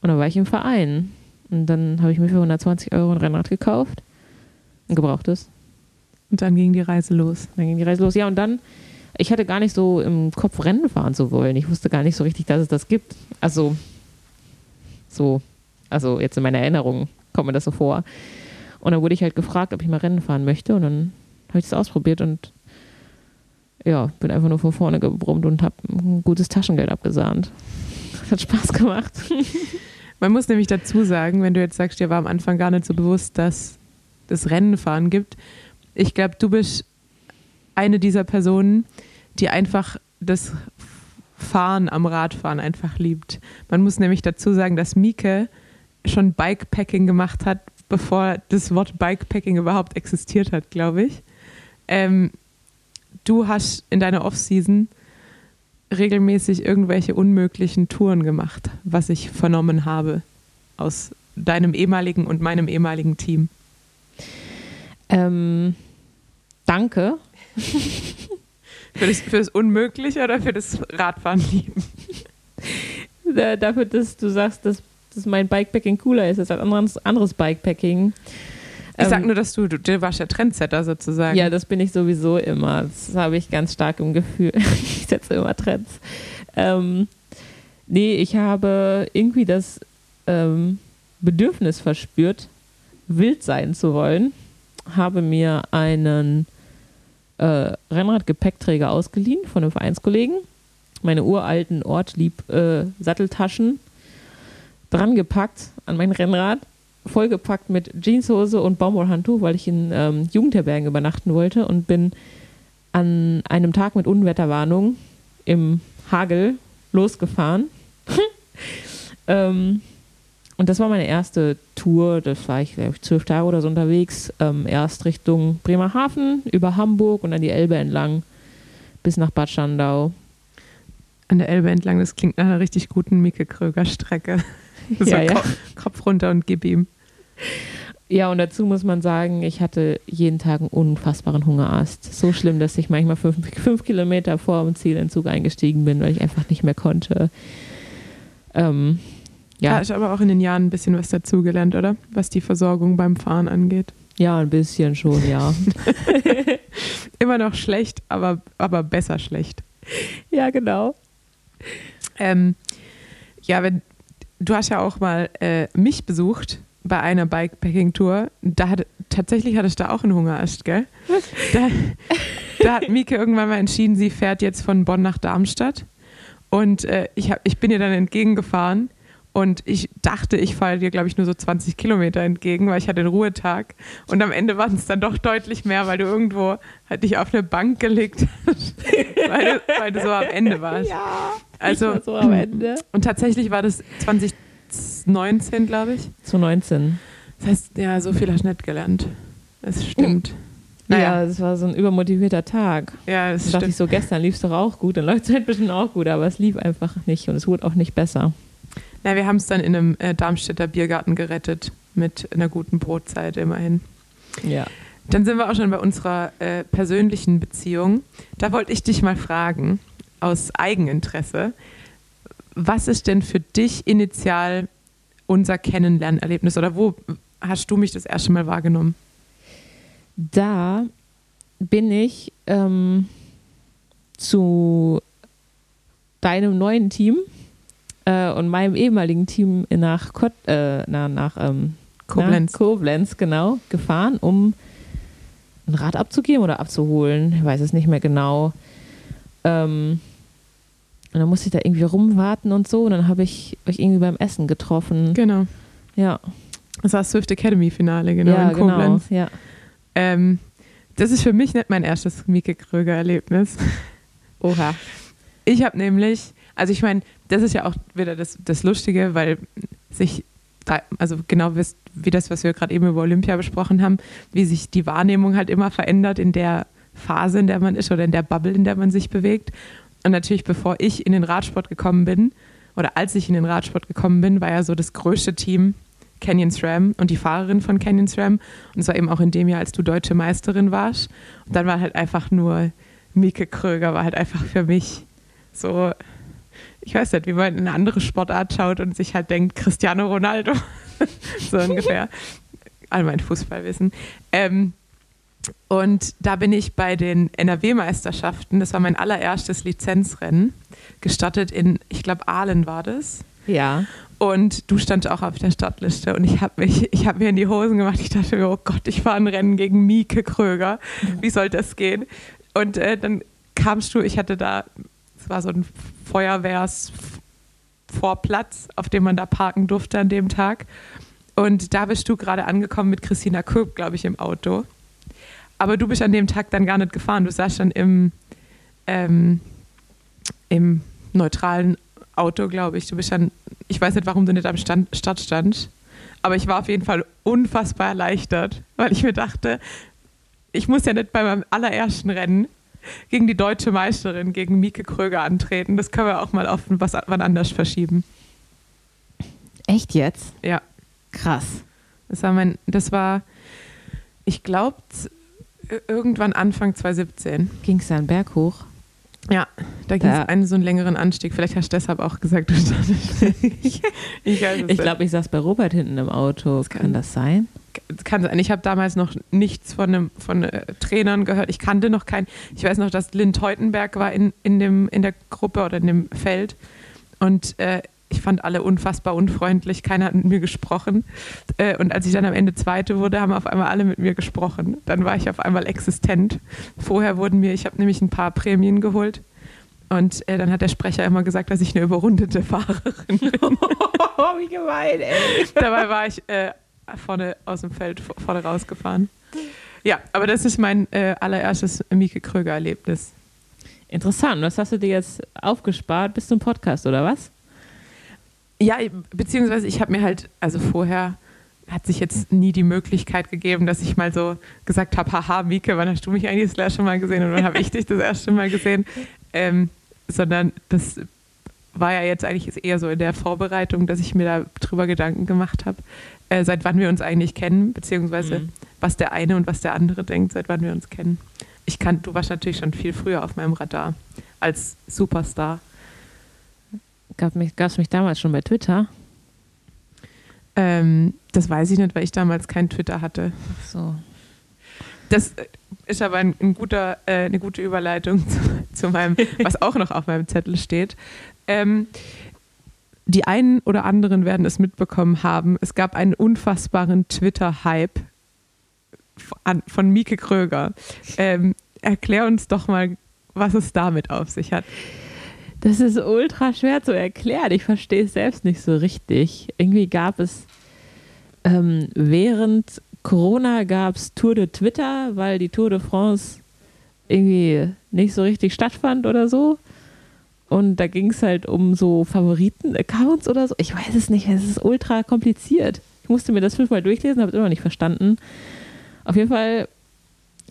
Und dann war ich im Verein. Und dann habe ich mir für 120 Euro ein Rennrad gekauft. Ein gebrauchtes. Und dann ging die Reise los. Dann ging die Reise los. Ja, und dann, ich hatte gar nicht so im Kopf Rennen fahren zu wollen. Ich wusste gar nicht so richtig, dass es das gibt. Also, so, also jetzt in meiner Erinnerung kommt mir das so vor. Und dann wurde ich halt gefragt, ob ich mal Rennen fahren möchte. Und dann habe ich das ausprobiert und ja, bin einfach nur von vorne gebrummt und habe ein gutes Taschengeld abgesahnt. Das hat Spaß gemacht. Man muss nämlich dazu sagen, wenn du jetzt sagst, dir war am Anfang gar nicht so bewusst, dass es Rennenfahren gibt. Ich glaube, du bist eine dieser Personen, die einfach das Fahren am Radfahren einfach liebt. Man muss nämlich dazu sagen, dass Mieke schon Bikepacking gemacht hat, bevor das Wort Bikepacking überhaupt existiert hat, glaube ich. Ähm, du hast in deiner Offseason regelmäßig irgendwelche unmöglichen Touren gemacht, was ich vernommen habe aus deinem ehemaligen und meinem ehemaligen Team. Ähm, danke. für, das, für das Unmögliche oder für das Radfahren lieben? Äh, dafür, dass du sagst, dass, dass mein Bikepacking cooler ist als ein anderes, anderes Bikepacking. Ich sag Ähm, nur, dass du, du, du warst ja Trendsetter sozusagen. Ja, das bin ich sowieso immer. Das habe ich ganz stark im Gefühl. ich setze immer Trends. Ähm, nee, ich habe irgendwie das ähm, Bedürfnis verspürt, wild sein zu wollen. Habe mir einen äh, Rennradgepäckträger ausgeliehen von einem Vereinskollegen. Meine uralten Ortlieb äh, Satteltaschen dran gepackt an mein Rennrad vollgepackt mit Jeanshose und Baumwollhandtuch, weil ich in ähm, Jugendherbergen übernachten wollte und bin an einem Tag mit Unwetterwarnung im Hagel losgefahren. ähm, und das war meine erste Tour. Das war ich, glaube ich, zwölf Tage oder so unterwegs. Ähm, erst Richtung Bremerhaven, über Hamburg und dann die Elbe entlang bis nach Bad Schandau. An der Elbe entlang, das klingt nach einer richtig guten Mieke Kröger-Strecke. So Ja, ja. Ko- Kopf runter und gib ihm. Ja, und dazu muss man sagen, ich hatte jeden Tag einen unfassbaren Hungerast. So schlimm, dass ich manchmal fünf, fünf Kilometer vor dem Ziel in den Zug eingestiegen bin, weil ich einfach nicht mehr konnte. Ähm, Ja, ja, ich aber auch in den Jahren ein bisschen was dazugelernt, oder? Was die Versorgung beim Fahren angeht. ja, ein bisschen schon, ja. Immer noch schlecht, aber, aber besser schlecht. ja, genau. Ähm, ja, wenn, du hast ja auch mal äh, mich besucht bei einer Bikepacking-Tour. Da hat, tatsächlich hattest du da auch einen Hungerast, gell? Da, da hat Mieke irgendwann mal entschieden, sie fährt jetzt von Bonn nach Darmstadt. Und äh, ich, hab, ich bin ihr dann entgegengefahren und ich dachte, ich fahre dir, glaube ich, nur so 20 Kilometer entgegen, weil ich hatte einen Ruhetag. Und am Ende waren es dann doch deutlich mehr, weil du irgendwo halt dich auf eine Bank gelegt hast, weil, du, weil du so am Ende warst. Ja, Also- also so am Ende. Und tatsächlich war das 2019, glaube ich. Zu 19. Das heißt, ja, so viel hast du nicht gelernt. Das stimmt. Naja. Ja, es war so ein übermotivierter Tag. Ja, das Da dachte stimmt. ich so, gestern lief es doch auch gut, dann läuft es halt bestimmt auch gut, aber es lief einfach nicht und es wurde auch nicht besser. Na, wir haben es dann in einem äh, Darmstädter Biergarten gerettet mit einer guten Brotzeit immerhin. Ja. Dann sind wir auch schon bei unserer äh, persönlichen Beziehung. Da wollte ich dich mal fragen, aus Eigeninteresse, was ist denn für dich initial unser Kennenlernerlebnis oder wo hast du mich das erste Mal wahrgenommen? Da bin ich ähm, zu deinem neuen Team äh, und meinem ehemaligen Team nach, Kot äh, na, nach ähm, Koblenz. Na, Koblenz, genau, gefahren, um ein Rad abzugeben oder abzuholen. Ich weiß es nicht mehr genau. Ähm, und dann musste ich da irgendwie rumwarten und so. Und dann habe ich euch irgendwie beim Essen getroffen. Genau. Ja, Das war das Swift Academy Finale, genau, ja in Koblenz. genau. Ja. Ähm, das ist für mich nicht mein erstes Mieke Kröger-Erlebnis. Oha. Ich habe nämlich, also ich meine, das ist ja auch wieder das, das Lustige, weil sich, also genau wie, wie das, was wir gerade eben über Olympia besprochen haben, wie sich die Wahrnehmung halt immer verändert in der Phase, in der man ist oder in der Bubble, in der man sich bewegt. Und natürlich, bevor ich in den Radsport gekommen bin, oder als ich in den Radsport gekommen bin, war ja so das größte Team Canyon SRAM und die Fahrerin von Canyon SRAM. Und es war eben auch in dem Jahr, als du deutsche Meisterin warst. Und dann war halt einfach nur Mieke Kröger, war halt einfach für mich so, ich weiß nicht, wie man in eine andere Sportart schaut und sich halt denkt, Cristiano Ronaldo. so ungefähr. All mein Fußballwissen. Ähm, und da bin ich bei den NRW-Meisterschaften, das war mein allererstes Lizenzrennen, gestartet in, ich glaube, Aalen war das. Ja. Und du standst auch auf der Startliste und ich habe mich, ich habe mir in die Hosen gemacht. Ich dachte mir, oh Gott, ich fahre ein Rennen gegen Mieke Kröger. Wie soll das gehen? Und äh, dann kamst du, ich hatte da, es war so ein Feuerwehrsvorplatz, auf dem man da parken durfte an dem Tag. Und da bist du gerade angekommen mit Christina Köp, glaube ich, im Auto. Aber du bist an dem Tag dann gar nicht gefahren. Du saßt dann im, ähm, im neutralen Auto, glaube ich. Du bist dann, ich weiß nicht, warum du nicht am Stand, Start standst, aber ich war auf jeden Fall unfassbar erleichtert, weil ich mir dachte, ich muss ja nicht bei meinem allerersten Rennen gegen die deutsche Meisterin, gegen Mieke Kröger antreten. Das können wir auch mal auf was wann anders verschieben. Echt jetzt? Ja. Krass. Das war mein, das war, ich glaube, irgendwann Anfang 2017. Ging es dann berghoch? Ja, da ging es einen so einen längeren Anstieg. Vielleicht hast du deshalb auch gesagt, du standest. ich ich glaube, ich saß bei Robert hinten im Auto. kann- Kann das sein? Das kann sein. Ich habe damals noch nichts von, einem, von äh, Trainern gehört. Ich kannte noch keinen. Ich weiß noch, dass Lynn Teutenberg war in, in, dem, in der Gruppe oder in dem Feld. Und äh, ich fand alle unfassbar unfreundlich. Keiner hat mit mir gesprochen. Äh, und als ich dann am Ende Zweite wurde, haben auf einmal alle mit mir gesprochen. Dann war ich auf einmal existent. Vorher wurden mir, ich habe nämlich ein paar Prämien geholt. Und äh, dann hat der Sprecher immer gesagt, dass ich eine überrundete Fahrerin bin. Oh, wie gemein, ey. Dabei war ich äh, vorne aus dem Feld vorne rausgefahren. Ja, aber das ist mein äh, allererstes Mieke Kröger-Erlebnis. Interessant. Was hast du dir jetzt aufgespart bis zum Podcast, oder was? Ja, beziehungsweise ich habe mir halt, also vorher hat sich jetzt nie die Möglichkeit gegeben, dass ich mal so gesagt habe, haha, Mieke, wann hast du mich eigentlich das erste Mal gesehen und wann habe ich dich das erste Mal gesehen? Ähm, sondern das war ja jetzt eigentlich eher so in der Vorbereitung, dass ich mir da drüber Gedanken gemacht habe, äh, seit wann wir uns eigentlich kennen, beziehungsweise Mhm. was der eine und was der andere denkt, seit wann wir uns kennen. Ich kann, du warst natürlich schon viel früher auf meinem Radar als Superstar. Gab es mich, mich damals schon bei Twitter? Ähm, das weiß ich nicht, weil ich damals kein Twitter hatte. So. Das äh, ist aber ein, ein guter, äh, eine gute Überleitung zu, zu meinem, was auch noch auf meinem Zettel steht. Ähm, die einen oder anderen werden es mitbekommen haben. Es gab einen unfassbaren Twitter-Hype von, von Mieke Kröger. Ähm, erklär uns doch mal, was es damit auf sich hat. Das ist ultra schwer zu erklären. Ich verstehe es selbst nicht so richtig. Irgendwie gab es ähm, während Corona gab es Tour de Twitter, weil die Tour de France irgendwie nicht so richtig stattfand oder so. Und da ging es halt um so Favoriten-Accounts oder so. Ich weiß es nicht, es ist ultra kompliziert. Ich musste mir das fünfmal durchlesen, habe es immer noch nicht verstanden. Auf jeden Fall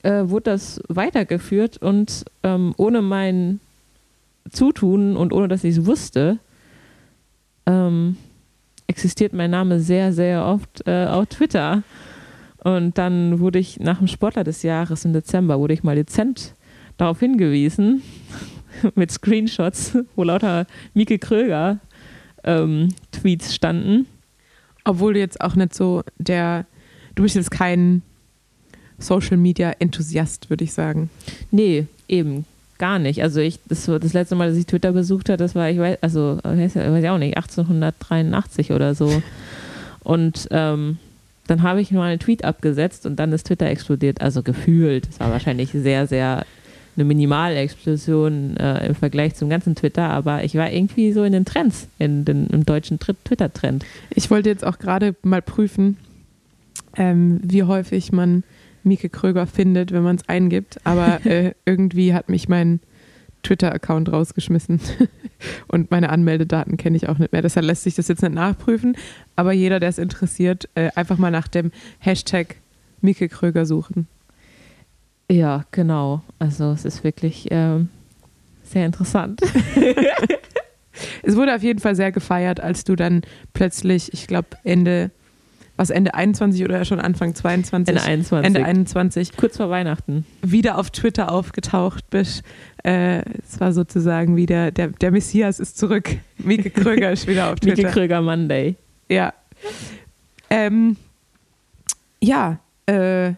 äh, wurde das weitergeführt und ähm, ohne mein Zutun und ohne dass ich es wusste, ähm, existiert mein Name sehr, sehr oft äh, auf Twitter. Und dann wurde ich nach dem Sportler des Jahres im Dezember, wurde ich mal dezent darauf hingewiesen, mit Screenshots, wo lauter Mieke Kröger ähm, Tweets standen. Obwohl du jetzt auch nicht so der, du bist jetzt kein Social Media Enthusiast, würde ich sagen. Nee, eben gar nicht. Also ich, das, das letzte Mal, dass ich Twitter besucht habe, das war, ich weiß, also weiß ja- weiß ich auch nicht, 1883 oder so. Und ähm, dann habe ich mal einen Tweet abgesetzt und dann ist Twitter explodiert. Also gefühlt. Es war wahrscheinlich sehr, sehr eine Minimalexplosion äh, im Vergleich zum ganzen Twitter, aber ich war irgendwie so in den Trends, in den, im deutschen Twitter-Trend. Ich wollte jetzt auch gerade mal prüfen, ähm, wie häufig man Mieke Kröger findet, wenn man es eingibt. Aber äh, irgendwie hat mich mein Twitter-Account rausgeschmissen. Und meine Anmeldedaten kenne ich auch nicht mehr. Deshalb lässt sich das jetzt nicht nachprüfen. Aber jeder, der es interessiert, äh, einfach mal nach dem Hashtag Mieke Kröger suchen. Ja, genau. Also es ist wirklich ähm, sehr interessant. Es wurde auf jeden Fall sehr gefeiert, als du dann plötzlich, ich glaube, Ende, was Ende 21 oder schon Anfang 22? Ende 21. Ende 21 Kurz vor Weihnachten. wieder auf Twitter aufgetaucht bist. Äh, es war sozusagen wieder, der, der Messias ist zurück. Mieke Kröger ist wieder auf Twitter. Mieke Kröger Monday. Ja. Ähm, ja, äh,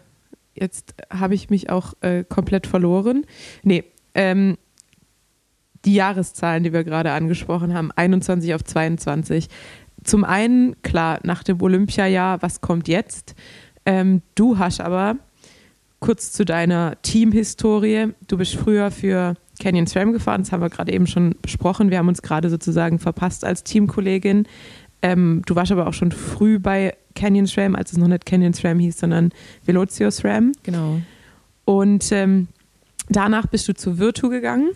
jetzt habe ich mich auch äh, komplett verloren. Nee, ähm, die Jahreszahlen, die wir gerade angesprochen haben, 21 auf 22. Zum einen, klar, nach dem Olympiajahr, was kommt jetzt? Ähm, du hast aber kurz zu deiner Teamhistorie. Du bist früher für Canyon SRAM gefahren, das haben wir gerade eben schon besprochen. Wir haben uns gerade sozusagen verpasst als Teamkollegin. Ähm, du warst aber auch schon früh bei Canyon SRAM, als es noch nicht Canyon SRAM hieß, sondern Velocio SRAM. Genau. Und ähm, danach bist du zu Virtu gegangen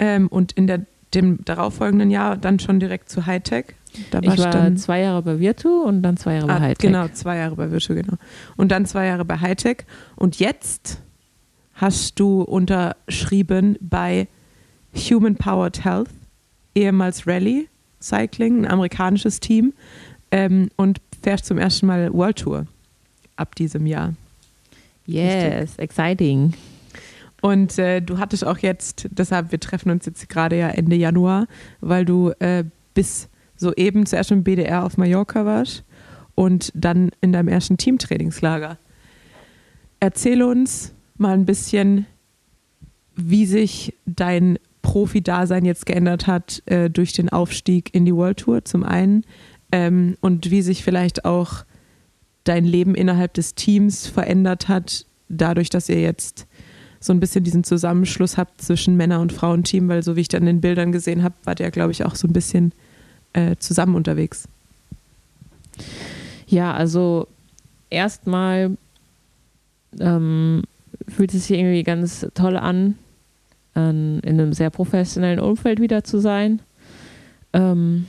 ähm, und in der, dem darauffolgenden Jahr dann schon direkt zu Hightech. Da Ich war dann, zwei Jahre bei Virtu und dann zwei Jahre bei ah, Hightech. Genau, zwei Jahre bei Virtu, genau. Und dann zwei Jahre bei Hightech. Und jetzt hast du unterschrieben bei Human Powered Health, ehemals Rally Cycling, ein amerikanisches Team, ähm, und fährst zum ersten Mal World Tour ab diesem Jahr. Yes, exciting. Und äh, du hattest auch jetzt, deshalb, wir treffen uns jetzt gerade ja Ende Januar, weil du äh, bis soeben zuerst im BDR auf Mallorca warst und dann in deinem ersten Teamtrainingslager. Erzähl uns mal ein bisschen, wie sich dein Profi-Dasein jetzt geändert hat äh, durch den Aufstieg in die World Tour zum einen ähm, und wie sich vielleicht auch dein Leben innerhalb des Teams verändert hat, dadurch, dass ihr jetzt so ein bisschen diesen Zusammenschluss habt zwischen Männer- und Frauenteam, weil so wie ich dann in den Bildern gesehen habe, war der, glaube ich, auch so ein bisschen äh, zusammen unterwegs. Ja, also erstmal ähm, fühlt es sich irgendwie ganz toll an, an, in einem sehr professionellen Umfeld wieder zu sein. Ähm,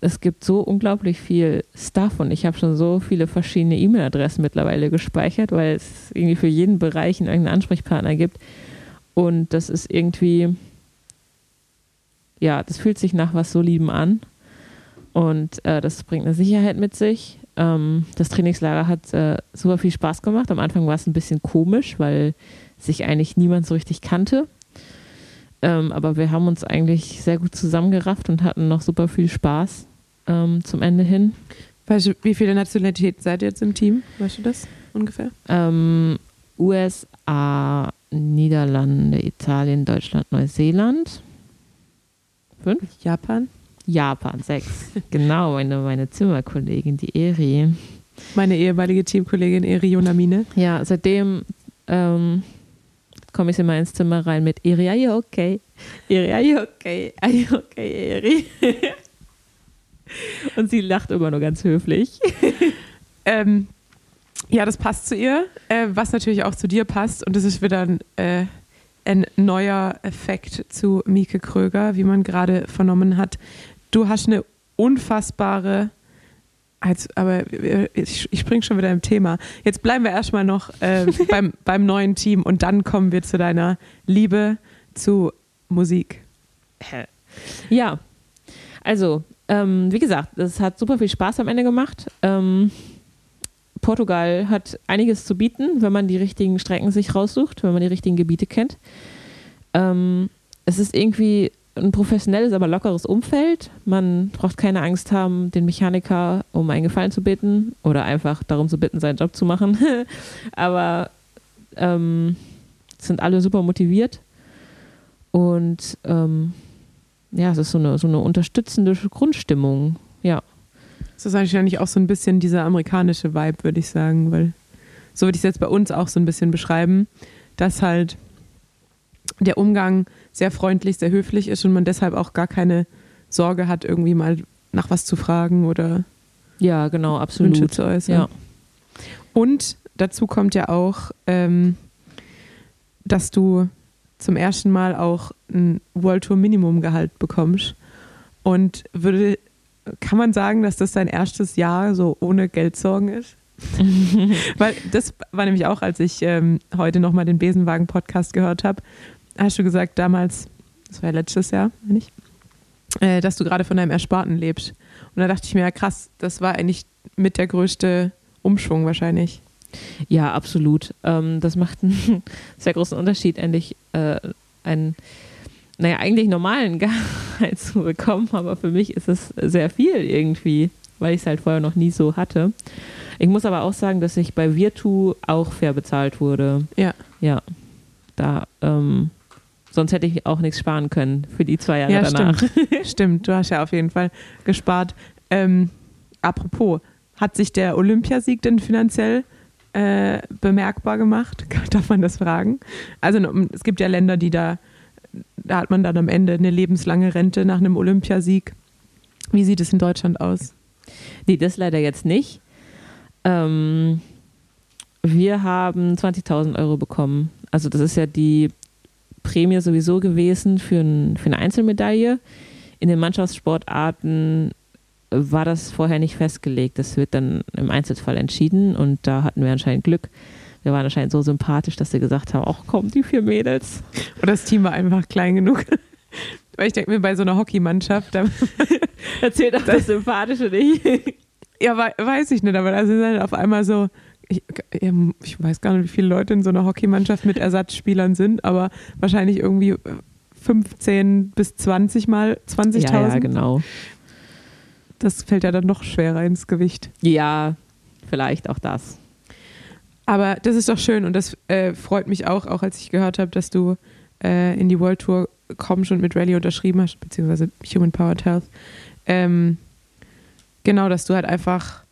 es gibt so unglaublich viel Stuff und ich habe schon so viele verschiedene E-Mail-Adressen mittlerweile gespeichert, weil es irgendwie für jeden Bereich einen Ansprechpartner gibt. Und das ist irgendwie, ja, das fühlt sich nach was so Lieben an. Und äh, das bringt eine Sicherheit mit sich. Ähm, das Trainingslager hat äh, super viel Spaß gemacht. Am Anfang war es ein bisschen komisch, weil sich eigentlich niemand so richtig kannte. Ähm, aber wir haben uns eigentlich sehr gut zusammengerafft und hatten noch super viel Spaß ähm, zum Ende hin. Weißt du, wie viele Nationalitäten seid ihr jetzt im Team? Weißt du das ungefähr? Ähm, USA, Niederlande, Italien, Deutschland, Neuseeland. Fünf? Japan? Japan, sechs. genau, meine, meine Zimmerkollegin, die Eri. Meine ehemalige Teamkollegin Eri Yonamine. Ja, seitdem ähm, komme ich immer ins Zimmer rein mit Eri, are you okay? Eri, are you okay? Are you okay, Eri? Und sie lacht immer nur ganz höflich. Ähm, ja, das passt zu ihr, äh, was natürlich auch zu dir passt. Und das ist wieder ein, äh, ein neuer Effekt zu Mieke Kröger, wie man gerade vernommen hat. Du hast eine unfassbare, als, aber ich, ich springe schon wieder im Thema. Jetzt bleiben wir erstmal noch äh, beim, beim neuen Team und dann kommen wir zu deiner Liebe zu Musik. Ja, also, ähm, wie gesagt, es hat super viel Spaß am Ende gemacht. Ähm, Portugal hat einiges zu bieten, wenn man die richtigen Strecken sich raussucht, wenn man die richtigen Gebiete kennt. Ähm, es ist irgendwie ein professionelles, aber lockeres Umfeld. Man braucht keine Angst haben, den Mechaniker um einen Gefallen zu bitten oder einfach darum zu bitten, seinen Job zu machen. aber ähm, sind alle super motiviert und ähm, ja, es ist so eine, so eine unterstützende Grundstimmung. Ja. Das ist wahrscheinlich auch so ein bisschen dieser amerikanische Vibe, würde ich sagen, weil so würde ich es jetzt bei uns auch so ein bisschen beschreiben, dass halt der Umgang sehr freundlich, sehr höflich ist und man deshalb auch gar keine Sorge hat, irgendwie mal nach was zu fragen oder Ja, genau, absolut. Wünsche zu äußern. Ja. Und dazu kommt ja auch, ähm, dass du zum ersten Mal auch ein World Tour Minimumgehalt bekommst. Und würde, kann man sagen, dass das dein erstes Jahr so ohne Geldsorgen ist? Weil das war nämlich auch, als ich ähm, heute nochmal den Besenwagen-Podcast gehört habe, hast du gesagt, damals, das war ja letztes Jahr, meine ich, äh, dass du gerade von deinem Ersparten lebst. Und da dachte ich mir, ja krass, das war eigentlich mit der größte Umschwung wahrscheinlich. Ja, absolut. Ähm, das macht einen sehr großen Unterschied, endlich äh, einen, naja, eigentlich normalen Gehalt zu bekommen, aber für mich ist es sehr viel irgendwie, weil ich es halt vorher noch nie so hatte. Ich muss aber auch sagen, dass ich bei Virtu auch fair bezahlt wurde. Ja. Ja. Da, ähm, sonst hätte ich auch nichts sparen können für die zwei Jahre Ja, danach. stimmt. stimmt, du hast ja auf jeden Fall gespart. Ähm, apropos, hat sich der Olympiasieg denn finanziell äh, bemerkbar gemacht? Darf man das fragen? Also es gibt ja Länder, die da da hat man dann am Ende eine lebenslange Rente nach einem Olympiasieg. Wie sieht es in Deutschland aus? Nee, das leider jetzt nicht. Ähm, wir haben 20.000 Euro bekommen. Also das ist ja die Prämie sowieso gewesen für, ein, für eine Einzelmedaille. In den Mannschaftssportarten war das vorher nicht festgelegt. Das wird dann im Einzelfall entschieden und da hatten wir anscheinend Glück. Wir waren anscheinend so sympathisch, dass sie gesagt haben, ach komm, die vier Mädels. Oder das Team war einfach klein genug. Weil ich denke mir, bei so einer Hockeymannschaft, da Erzählt auch das Sympathische nicht. ja, wei- weiß ich nicht, aber da sind dann auf einmal so, ich, ich weiß gar nicht, wie viele Leute in so einer Hockeymannschaft mit Ersatzspielern sind, aber wahrscheinlich irgendwie 15 bis 20 mal 20.000. Ja, ja, genau. Das fällt ja dann noch schwerer ins Gewicht. Ja, vielleicht auch das. Aber das ist doch schön und das äh, freut mich auch, auch als ich gehört habe, dass du äh, in die World Tour kommst und mit Rally unterschrieben hast, beziehungsweise Human Powered Health. Ähm, genau, dass du halt einfach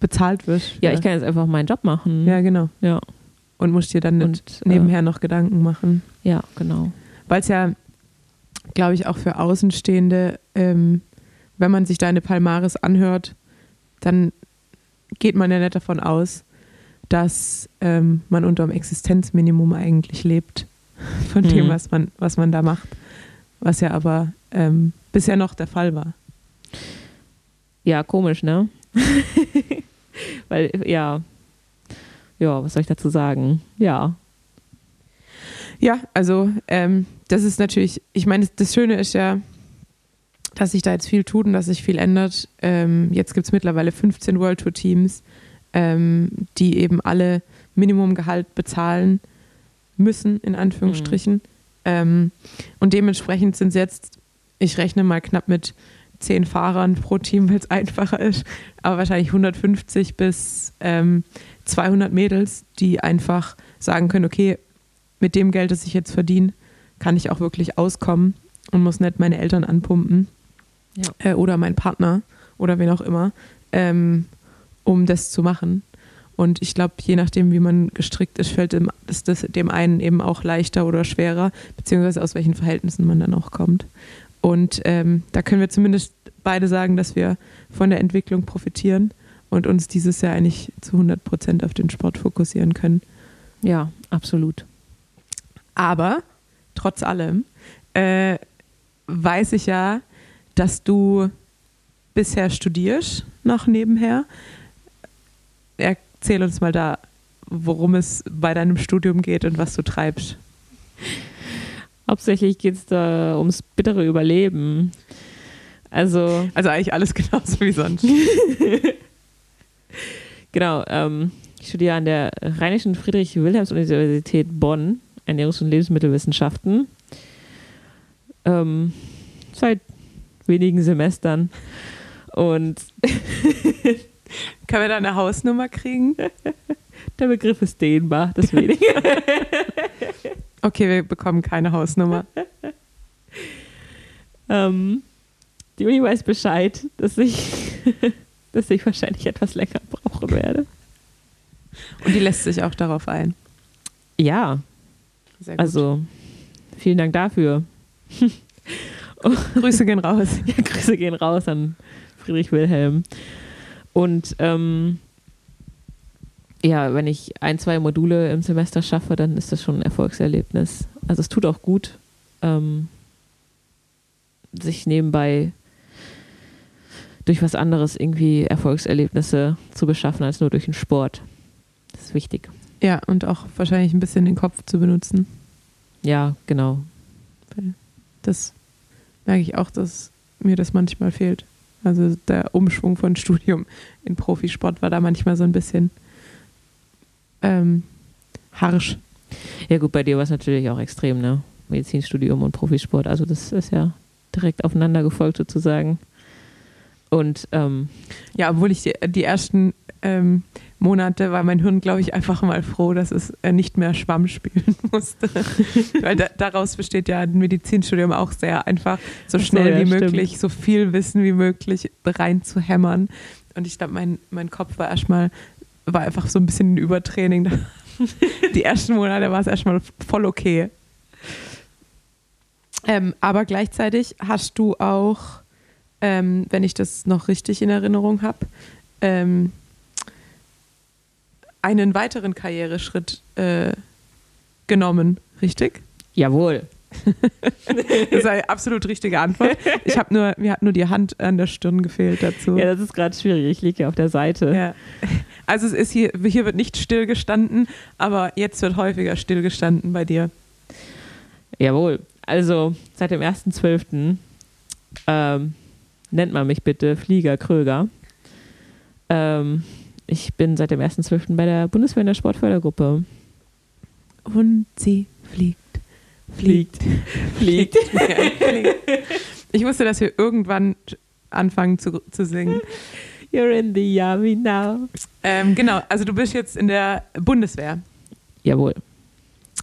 bezahlt wirst. Ja, ich kann jetzt einfach meinen Job machen. Ja, genau. ja. Und musst dir dann Und äh, nebenher noch Gedanken machen. Ja, genau. Weil es ja, glaube ich, auch für Außenstehende, ähm, wenn man sich deine Palmares anhört, dann geht man ja nicht davon aus, dass ähm, man unter dem Existenzminimum eigentlich lebt von dem, Mhm. was man, was man da macht. Was ja aber ähm, bisher noch der Fall war. Ja, komisch, ne? Weil, ja. Ja, was soll ich dazu sagen? Ja. Ja, also ähm, das ist natürlich, ich meine, das Schöne ist ja, dass sich da jetzt viel tut und dass sich viel ändert. Ähm, jetzt gibt es mittlerweile 15 World Tour Teams, ähm, die eben alle Minimumgehalt bezahlen müssen, in Anführungsstrichen. Ähm, und dementsprechend sind es jetzt, ich rechne mal knapp mit 10 Fahrern pro Team, weil es einfacher ist, aber wahrscheinlich 150 bis ähm, 200 Mädels, die einfach sagen können, okay, mit dem Geld, das ich jetzt verdiene, kann ich auch wirklich auskommen und muss nicht meine Eltern anpumpen Ja. äh, oder mein Partner oder wen auch immer, ähm, um das zu machen. Und ich glaube, je nachdem, wie man gestrickt ist, fällt dem, ist das dem einen eben auch leichter oder schwerer, beziehungsweise aus welchen Verhältnissen man dann auch kommt. Und ähm, da können wir zumindest beide sagen, dass wir von der Entwicklung profitieren und uns dieses Jahr eigentlich zu 100 Prozent auf den Sport fokussieren können. Ja, absolut. Aber trotz allem äh, weiß ich ja, dass du bisher studierst, noch nebenher. Erzähl uns mal da, worum es bei deinem Studium geht und was du treibst. Hauptsächlich geht es da ums bittere Überleben. Also, Also eigentlich alles genauso wie sonst. genau, ähm, ich studiere an der Rheinischen Friedrich-Wilhelms-Universität Bonn Ernährungs- und Lebensmittelwissenschaften. Ähm, seit wenigen Semestern. Und Können wir da eine Hausnummer kriegen? der Begriff ist dehnbar, deswegen. Okay, wir bekommen keine Hausnummer. ähm, die Uni weiß Bescheid, dass ich, dass ich wahrscheinlich etwas länger brauchen werde. Und die lässt sich auch darauf ein. Ja, also vielen Dank dafür. Grüße gehen raus. Ja, Grüße gehen raus an Friedrich Wilhelm. Und ähm, ja, wenn ich ein, zwei Module im Semester schaffe, dann ist das schon ein Erfolgserlebnis. Also es tut auch gut, ähm, sich nebenbei durch was anderes irgendwie Erfolgserlebnisse zu beschaffen als nur durch den Sport. Das ist wichtig. Ja, und auch wahrscheinlich ein bisschen den Kopf zu benutzen. Ja, genau. Das merke ich auch, dass mir das manchmal fehlt. Also der Umschwung von Studium in Profisport war da manchmal so ein bisschen ähm, harsch. Ja gut, bei dir war es natürlich auch extrem, ne? Medizinstudium und Profisport. Also das ist ja direkt aufeinander gefolgt sozusagen. Und ähm, Ja, obwohl ich die, die ersten ähm, Monate war mein Hirn, glaube ich, einfach mal froh, dass es äh, nicht mehr Schwamm spielen musste. Weil da, daraus besteht ja ein Medizinstudium auch sehr einfach, so Ach so, schnell ja, wie stimmt. möglich, so viel Wissen wie möglich reinzuhämmern. Und ich glaube, mein, mein Kopf war erstmal, war einfach so ein bisschen ein Übertraining. Die ersten Monate war es erstmal voll okay. Ähm, aber gleichzeitig hast du auch, ähm, wenn ich das noch richtig in Erinnerung habe, ähm, einen weiteren Karriereschritt äh, genommen, richtig? Jawohl. Das ist eine absolut richtige Antwort. Ich habe nur, mir hat nur die Hand an der Stirn gefehlt dazu. Ja, das ist gerade schwierig. Ich liege ja auf der Seite. Ja. Also es ist hier, hier wird nicht stillgestanden, aber jetzt wird häufiger stillgestanden bei dir. Jawohl. Also seit dem 1.12. Ähm, nennt man mich bitte Flieger Kröger. Ähm, ich bin seit dem 1.12. bei der Bundeswehr in der Sportfördergruppe. Und sie fliegt. Fliegt. Fliegt. Fliegt. Ich wusste, dass wir irgendwann anfangen zu, zu singen. You're in the army now. Ähm, genau, also du bist jetzt in der Bundeswehr. Jawohl.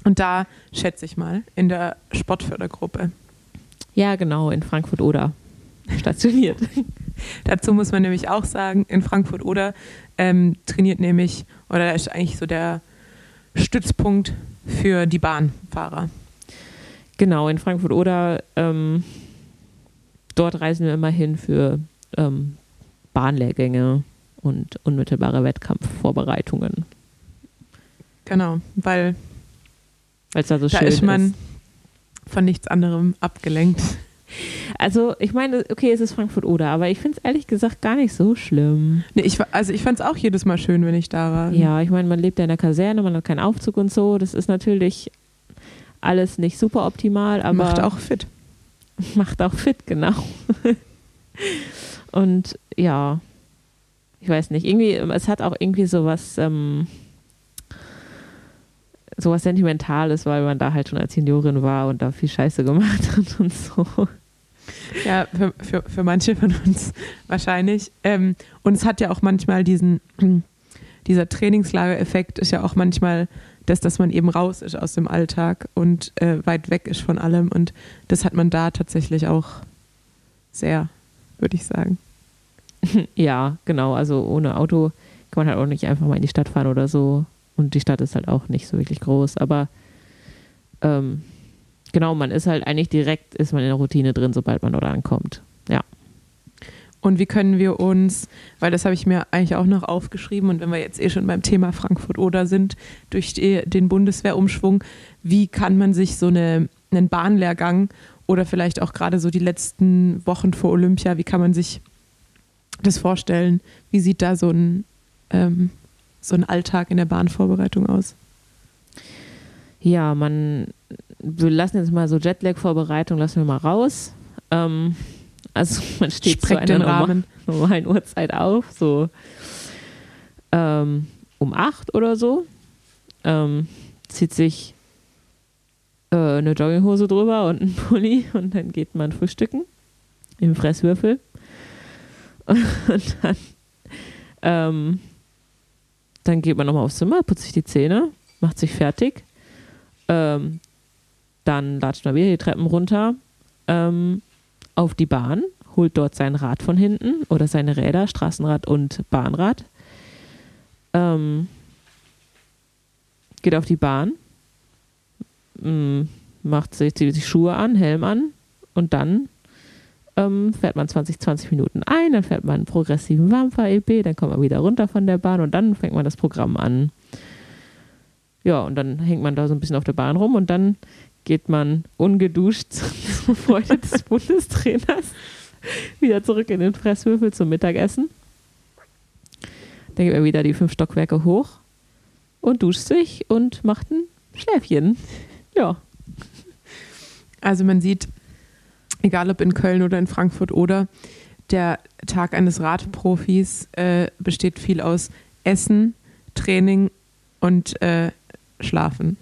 Und da schätze ich mal in der Sportfördergruppe. Ja, genau, in Frankfurt-Oder stationiert. Dazu muss man nämlich auch sagen, in Frankfurt oder ähm, trainiert nämlich, oder da ist eigentlich so der Stützpunkt für die Bahnfahrer. Genau, in Frankfurt-Oder. Ähm, dort reisen wir immer hin für ähm, Bahnlehrgänge und unmittelbare Wettkampfvorbereitungen, Genau, weil weil es da so da schön ist man ist. von nichts anderem abgelenkt. Also, ich meine, okay, es ist Frankfurt-Oder, aber ich finde es ehrlich gesagt gar nicht so schlimm. Nee, ich, also ich fand es auch jedes Mal schön, wenn ich da war. Ja, ich meine, man lebt ja in der Kaserne, man hat keinen Aufzug und so. Das ist natürlich alles nicht super optimal, aber Macht auch fit. macht auch fit, genau. und ja, ich weiß nicht, irgendwie, es hat auch irgendwie sowas, ähm, sowas Sentimentales, weil man da halt schon als Seniorin war und da viel Scheiße gemacht hat und so. Ja, für, für, für manche von uns wahrscheinlich. Ähm, und es hat ja auch manchmal diesen, dieser Trainingslagereffekt ist ja auch manchmal das, dass man eben raus ist aus dem Alltag und äh, weit weg ist von allem. Und das hat man da tatsächlich auch sehr, würde ich sagen. Ja, genau, also ohne Auto kann man halt auch nicht einfach mal in die Stadt fahren oder so. Und die Stadt ist halt auch nicht so wirklich groß, aber ähm, genau, man ist halt eigentlich direkt, ist man in der Routine drin, sobald man dort ankommt. Ja. Und wie können wir uns, weil das habe ich mir eigentlich auch noch aufgeschrieben und wenn wir jetzt eh schon beim Thema Frankfurt oder sind, durch die, den Bundeswehrumschwung, wie kann man sich so eine, einen Bahnlehrgang oder vielleicht auch gerade so die letzten Wochen vor Olympia, wie kann man sich das vorstellen? Wie sieht da so ein, ähm, so ein Alltag in der Bahnvorbereitung aus? Ja, man, wir lassen jetzt mal so Jetlag-Vorbereitung, lassen wir mal raus. Ähm, also man steht zu Sprengt einer den Rahmen. norma- normalen Uhrzeit auf, so ähm, um acht oder so. Ähm, zieht sich äh, eine Jogginghose drüber und einen Pulli und dann geht man frühstücken im Fresswürfel. Und dann, ähm, dann geht man nochmal aufs Zimmer, putzt sich die Zähne, macht sich fertig. Ähm, dann latscht man wieder die Treppen runter ähm, auf die Bahn, holt dort sein Rad von hinten oder seine Räder, Straßenrad und Bahnrad. Ähm, geht auf die Bahn, mm, macht sich, sich Schuhe an, Helm an und dann ähm, fährt man 20, 20 Minuten ein, dann fährt man einen progressiven Warmfahr-EP, dann kommt man wieder runter von der Bahn und dann fängt man das Programm an. Ja, und dann hängt man da so ein bisschen auf der Bahn rum und dann geht man ungeduscht zur Freude des Bundestrainers wieder zurück in den Fresswürfel zum Mittagessen. Dann geht man wieder die fünf Stockwerke hoch und duscht sich und macht ein Schläfchen. Ja. Also man sieht, egal ob in Köln oder in Frankfurt oder, der Tag eines Radprofis äh, besteht viel aus Essen, Training und äh, Schlafen.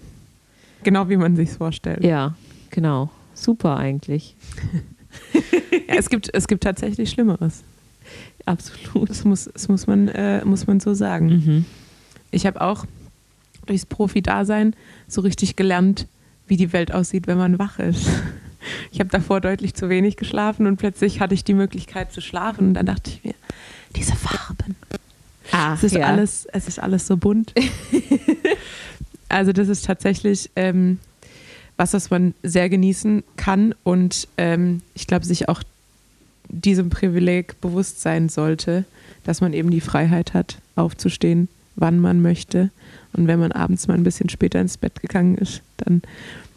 Genau wie man sich vorstellt. Ja, genau. Super eigentlich. Ja, es, gibt, es gibt tatsächlich Schlimmeres. Absolut. Das muss, das muss, man, äh, muss man so sagen. Mhm. Ich habe auch durchs Profi-Dasein so richtig gelernt, wie die Welt aussieht, wenn man wach ist. Ich habe davor deutlich zu wenig geschlafen und plötzlich hatte ich die Möglichkeit zu schlafen und dann dachte ich mir, diese Farben. Ach, Es ist, ja. alles, es ist alles so bunt. also das ist tatsächlich ähm, was, das man sehr genießen kann und ähm, ich glaube, sich auch diesem Privileg bewusst sein sollte, dass man eben die Freiheit hat, aufzustehen, wann man möchte. Und wenn man abends mal ein bisschen später ins Bett gegangen ist, dann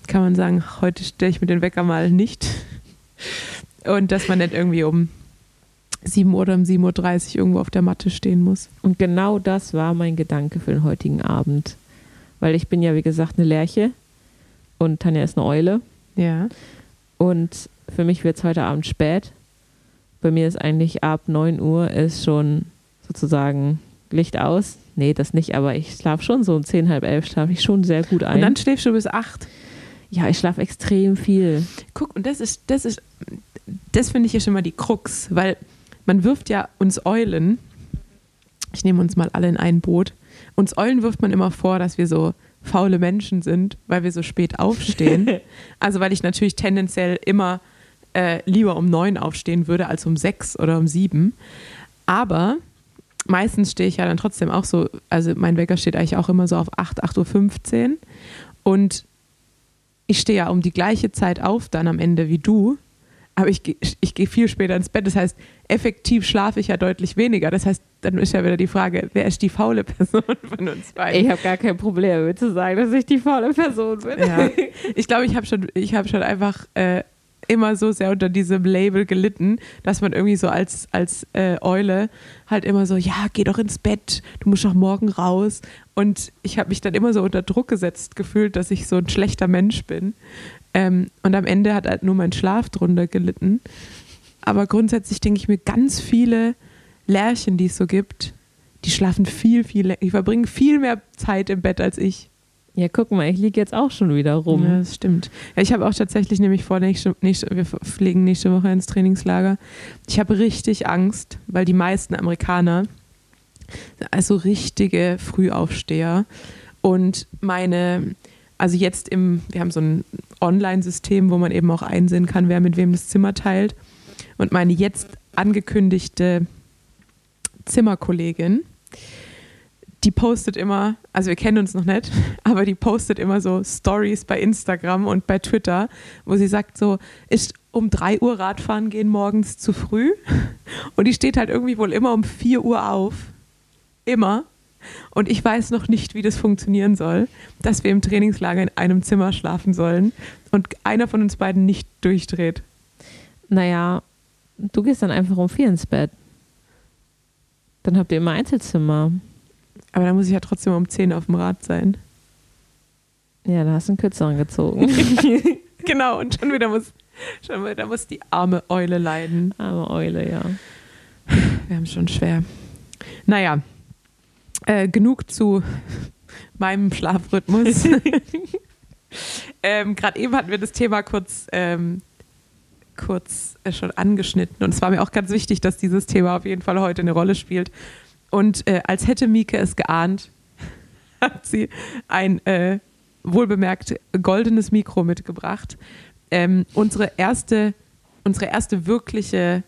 kann man sagen, heute stelle ich mir den Wecker mal nicht. Und dass man nicht irgendwie um 7 Uhr oder um 7.30 Uhr irgendwo auf der Matte stehen muss. Und genau das war mein Gedanke für den heutigen Abend. Weil ich bin ja, wie gesagt, eine Lerche und Tanja ist eine Eule. Ja. Und für mich wird es heute Abend spät. Bei mir ist eigentlich ab 9 Uhr ist schon sozusagen Licht aus. Nee, das nicht, aber ich schlafe schon so um 10, halb elf schlafe ich schon sehr gut ein. Und dann schläfst du bis 8. ja, ich schlafe extrem viel. Guck, und das ist, das ist, das finde ich ja schon mal die Krux, weil man wirft ja uns Eulen, ich nehme uns mal alle in ein Boot, uns Eulen wirft man immer vor, dass wir so faule Menschen sind, weil wir so spät aufstehen. also weil ich natürlich tendenziell immer äh, lieber um neun aufstehen würde als um sechs oder um sieben. Aber meistens stehe ich ja dann trotzdem auch so, also mein Wecker steht eigentlich auch immer so auf 8, 8.15 Uhr. Und ich stehe ja um die gleiche Zeit auf dann am Ende wie du, aber ich, ich gehe viel später ins Bett. Das heißt, effektiv schlafe ich ja deutlich weniger. Das heißt, dann ist ja wieder die Frage, wer ist die faule Person von uns beiden? Ich habe gar kein Problem damit zu sagen, dass ich die faule Person bin. Ja. Ich glaube, ich habe schon, ich habe schon einfach äh, immer so sehr unter diesem Label gelitten, dass man irgendwie so als, als äh, Eule halt immer so, ja, geh doch ins Bett, du musst doch morgen raus. Und ich habe mich dann immer so unter Druck gesetzt gefühlt, dass ich so ein schlechter Mensch bin. Ähm, und am Ende hat halt nur mein Schlaf drunter gelitten. Aber grundsätzlich denke ich mir, ganz viele Lärchen, die es so gibt, die schlafen viel, viel, lä- die verbringen viel mehr Zeit im Bett als ich. Ja, guck mal, ich liege jetzt auch schon wieder rum. Ja, das stimmt. Ja, ich habe auch tatsächlich nämlich vor, nächste, nächste, wir fliegen nächste Woche ins Trainingslager. Ich habe richtig Angst, weil die meisten Amerikaner, also richtige Frühaufsteher und meine, also jetzt im, wir haben so ein Online-System, wo man eben auch einsehen kann, wer mit wem das Zimmer teilt. Und meine jetzt angekündigte Zimmerkollegin, die postet immer, also wir kennen uns noch nicht, aber die postet immer so Stories bei Instagram und bei Twitter, wo sie sagt so, ist um 3 Uhr Radfahren gehen morgens zu früh? Und die steht halt irgendwie wohl immer um 4 Uhr auf. Immer. Und ich weiß noch nicht, wie das funktionieren soll, dass wir im Trainingslager in einem Zimmer schlafen sollen und einer von uns beiden nicht durchdreht. Naja, du gehst dann einfach um vier ins Bett. Dann habt ihr immer Einzelzimmer. Aber da muss ich ja trotzdem um 10 auf dem Rad sein. Ja, da hast du einen kürzeren gezogen. Genau, und schon wieder muss, schon wieder muss die arme Eule leiden. Arme Eule, ja. Wir haben schon schwer. Naja, äh, genug zu meinem Schlafrhythmus. ähm, Gerade eben hatten wir das Thema kurz, ähm, kurz äh, schon angeschnitten und es war mir auch ganz wichtig, dass dieses Thema auf jeden Fall heute eine Rolle spielt. Und äh, als hätte Mieke es geahnt, hat sie ein äh, wohlbemerkt goldenes Mikro mitgebracht. Ähm, unsere erste, unsere erste wirkliche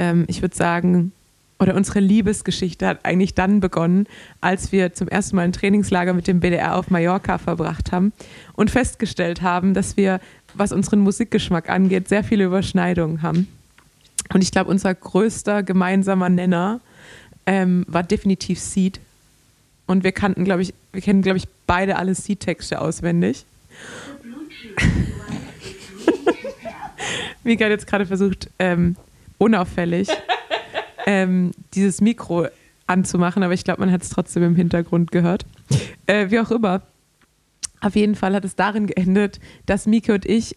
ähm, ich würde sagen, oder unsere Liebesgeschichte hat eigentlich dann begonnen, als wir zum ersten Mal ein Trainingslager mit dem BDR auf Mallorca verbracht haben und festgestellt haben, dass wir, was unseren Musikgeschmack angeht, sehr viele Überschneidungen haben. Und ich glaube, unser größter gemeinsamer Nenner ähm, war definitiv Seed. Und wir kannten, glaube ich, wir kennen, glaube ich, beide alle Seed-Texte auswendig. Mika hat jetzt gerade versucht, ähm, unauffällig ähm, dieses Mikro anzumachen, aber ich glaube, man hat es trotzdem im Hintergrund gehört. Äh, wie auch immer. Auf jeden Fall hat es darin geendet, dass Mike und ich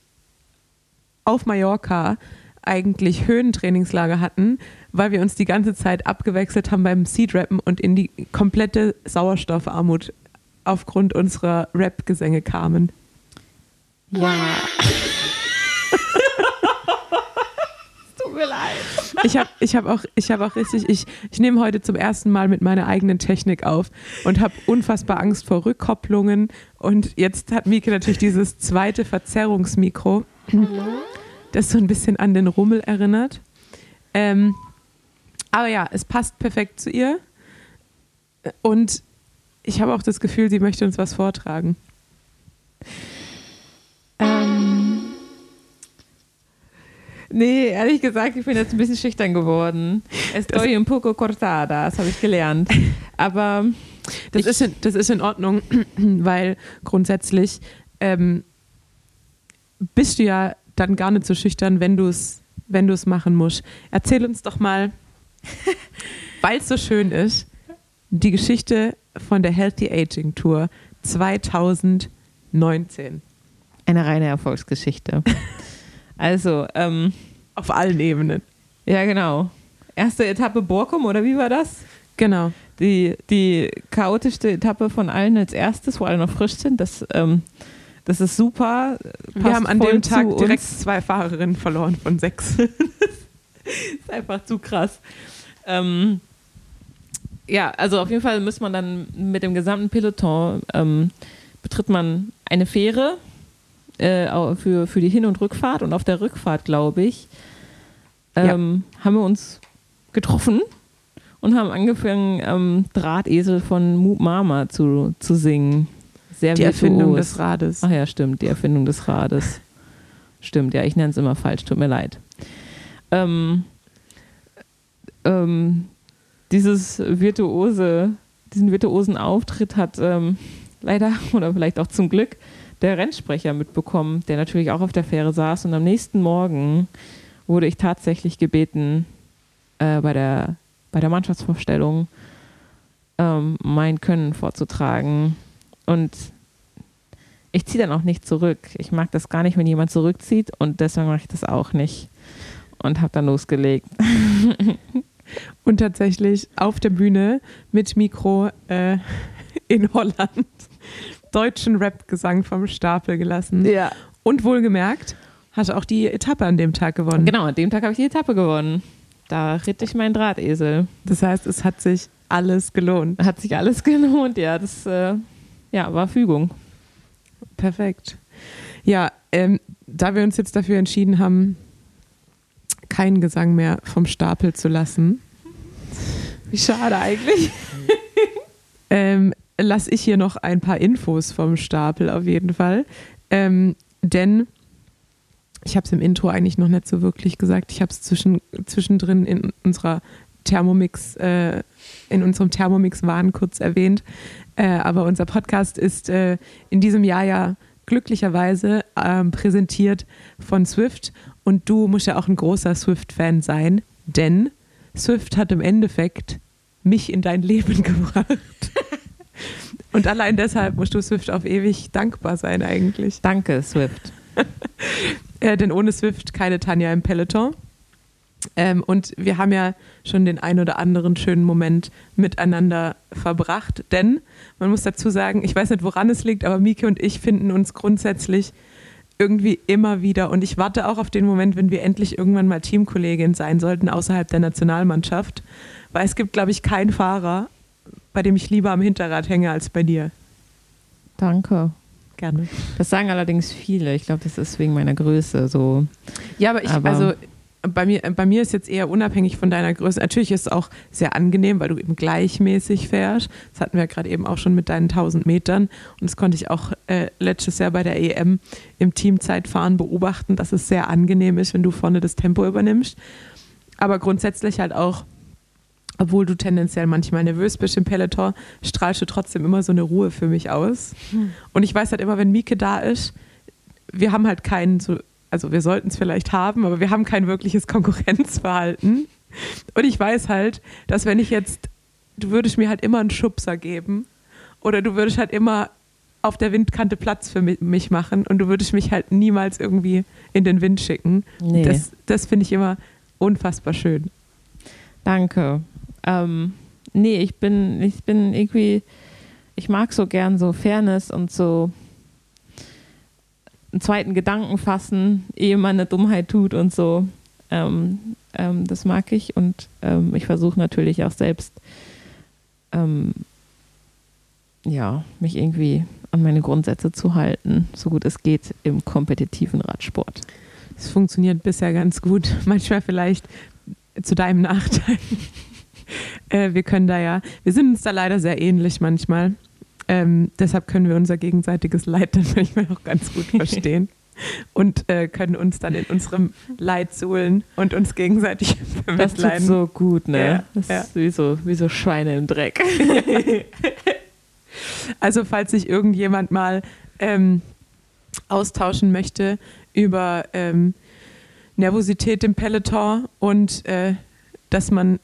auf Mallorca eigentlich Höhentrainingslager hatten, weil wir uns die ganze Zeit abgewechselt haben beim Seed-Rappen und in die komplette Sauerstoffarmut aufgrund unserer Rap-Gesänge kamen. Ja. Tut mir leid. Ich habe ich hab auch, hab auch richtig, ich, ich nehme heute zum ersten Mal mit meiner eigenen Technik auf und habe unfassbar Angst vor Rückkopplungen. Und jetzt hat Mieke natürlich dieses zweite Verzerrungsmikro, das so ein bisschen an den Rummel erinnert. Ähm, aber ja, es passt perfekt zu ihr. Und ich habe auch das Gefühl, sie möchte uns was vortragen. Ähm, nee, ehrlich gesagt, ich bin jetzt ein bisschen schüchtern geworden. Estoy un poco cortada, das habe ich gelernt. Aber Das, Ich- ist in, das ist in Ordnung, weil grundsätzlich ähm, bist du ja dann gar nicht so schüchtern, wenn du es wenn du's machen musst. Erzähl uns doch mal, weil es so schön ist, die Geschichte von der Healthy Aging Tour 2019. eine reine Erfolgsgeschichte. Also, ähm, Auf allen Ebenen. ja genau. Erste Etappe Borkum, oder wie war das? Genau. die, die chaotischste Etappe von allen als erstes, wo alle noch frisch sind. Das, ähm, das ist super. Wir haben an dem Tag direkt uns. zwei Fahrerinnen verloren von sechs. ist einfach zu krass. Ähm, ja, also auf jeden Fall muss man dann mit dem gesamten Peloton ähm, betritt man eine Fähre äh, für, für die Hin- und Rückfahrt und auf der Rückfahrt, glaube ich, ähm, haben wir uns getroffen und haben angefangen, ähm, Drahtesel von Moop Mama zu, zu singen. Sehr Die Erfindung des Rades. Ach ja, stimmt, die Erfindung des Rades. Stimmt, ja, ich nenne es immer falsch, tut mir leid. Ähm, ähm, dieses virtuose, diesen virtuosen Auftritt hat ähm, leider oder vielleicht auch zum Glück der Rennsprecher mitbekommen, der natürlich auch auf der Fähre saß. Und am nächsten Morgen wurde ich tatsächlich gebeten, äh, bei, der, bei der Mannschaftsvorstellung ähm, mein Können vorzutragen. Und ich ziehe dann auch nicht zurück. Ich mag das gar nicht, wenn jemand zurückzieht und deswegen mache ich das auch nicht. Und habe dann losgelegt. Und tatsächlich auf der Bühne mit Mikro äh, in Holland deutschen Rap-Gesang vom Stapel gelassen. Ja. Und wohlgemerkt, hat auch die Etappe an dem Tag gewonnen. Genau, an dem Tag habe ich die Etappe gewonnen. Da ritt ich meinen Drahtesel. Das heißt, es hat sich alles gelohnt. Hat sich alles gelohnt, ja. Das äh, ja, war Fügung. Perfekt. Ja, ähm, da wir uns jetzt dafür entschieden haben, keinen Gesang mehr vom Stapel zu lassen, Wie schade eigentlich. ähm, lasse ich hier noch ein paar Infos vom Stapel auf jeden Fall. Ähm, denn ich habe es im Intro eigentlich noch nicht so wirklich gesagt. Ich habe es zwischen, zwischendrin in unserer Thermomix, äh, in unserem Thermomix-Wahn kurz erwähnt. Äh, aber unser Podcast ist äh, in diesem Jahr ja glücklicherweise ähm, präsentiert von Swift. Und du musst ja auch ein großer Swift-Fan sein, denn Swift hat im Endeffekt mich in dein Leben gebracht. Und allein deshalb musst du Swift auf ewig dankbar sein eigentlich. Danke, Swift. Äh, denn ohne Swift keine Tanja im Peloton. Ähm, und wir haben ja schon den ein oder anderen schönen Moment miteinander verbracht. Denn man muss dazu sagen, ich weiß nicht, woran es liegt, aber Mieke und ich finden uns grundsätzlich irgendwie immer wieder. Und ich warte auch auf den Moment, wenn wir endlich irgendwann mal Teamkollegin sein sollten außerhalb der Nationalmannschaft. Weil es gibt, glaube ich, keinen Fahrer, bei dem ich lieber am Hinterrad hänge als bei dir. Danke. Gerne. Das sagen allerdings viele. Ich glaube, das ist wegen meiner Größe so. Ja, aber ich, Aber- also bei mir, bei mir ist jetzt eher unabhängig von deiner Größe. Natürlich ist es auch sehr angenehm, weil du eben gleichmäßig fährst. Das hatten wir gerade eben auch schon mit deinen 1000 Metern. Und das konnte ich auch äh, letztes Jahr bei der EM im Teamzeitfahren beobachten, dass es sehr angenehm ist, wenn du vorne das Tempo übernimmst. Aber grundsätzlich halt auch, obwohl du tendenziell manchmal nervös bist im Peloton, strahlst du trotzdem immer so eine Ruhe für mich aus. Und ich weiß halt immer, wenn Mieke da ist, wir haben halt keinen so, also wir sollten es vielleicht haben, aber wir haben kein wirkliches Konkurrenzverhalten. Und ich weiß halt, dass wenn ich jetzt, du würdest mir halt immer einen Schubser geben oder du würdest halt immer auf der Windkante Platz für mi- mich machen und du würdest mich halt niemals irgendwie in den Wind schicken. Nee. Das, das finde ich immer unfassbar schön. Danke. Ähm, nee, ich bin, ich bin irgendwie, ich mag so gern so Fairness und so einen zweiten Gedanken fassen, ehe man eine Dummheit tut und so. Ähm, ähm, das mag ich und ähm, ich versuche natürlich auch selbst, ähm, ja, mich irgendwie an meine Grundsätze zu halten, so gut es geht im kompetitiven Radsport. Es funktioniert bisher ganz gut. Manchmal vielleicht zu deinem Nachteil. Äh, wir können da ja, wir sind uns da leider sehr ähnlich manchmal. Ähm, deshalb können wir unser gegenseitiges Leid dann manchmal auch ganz gut verstehen. und äh, können uns dann in unserem Leid suhlen und uns gegenseitig Das tut bemitleiden. so gut, ne? Ja, das ja. ist wie so, wie so Schweine im Dreck. Also falls sich irgendjemand mal ähm, austauschen möchte über ähm, Nervosität im Peloton und äh, dass man,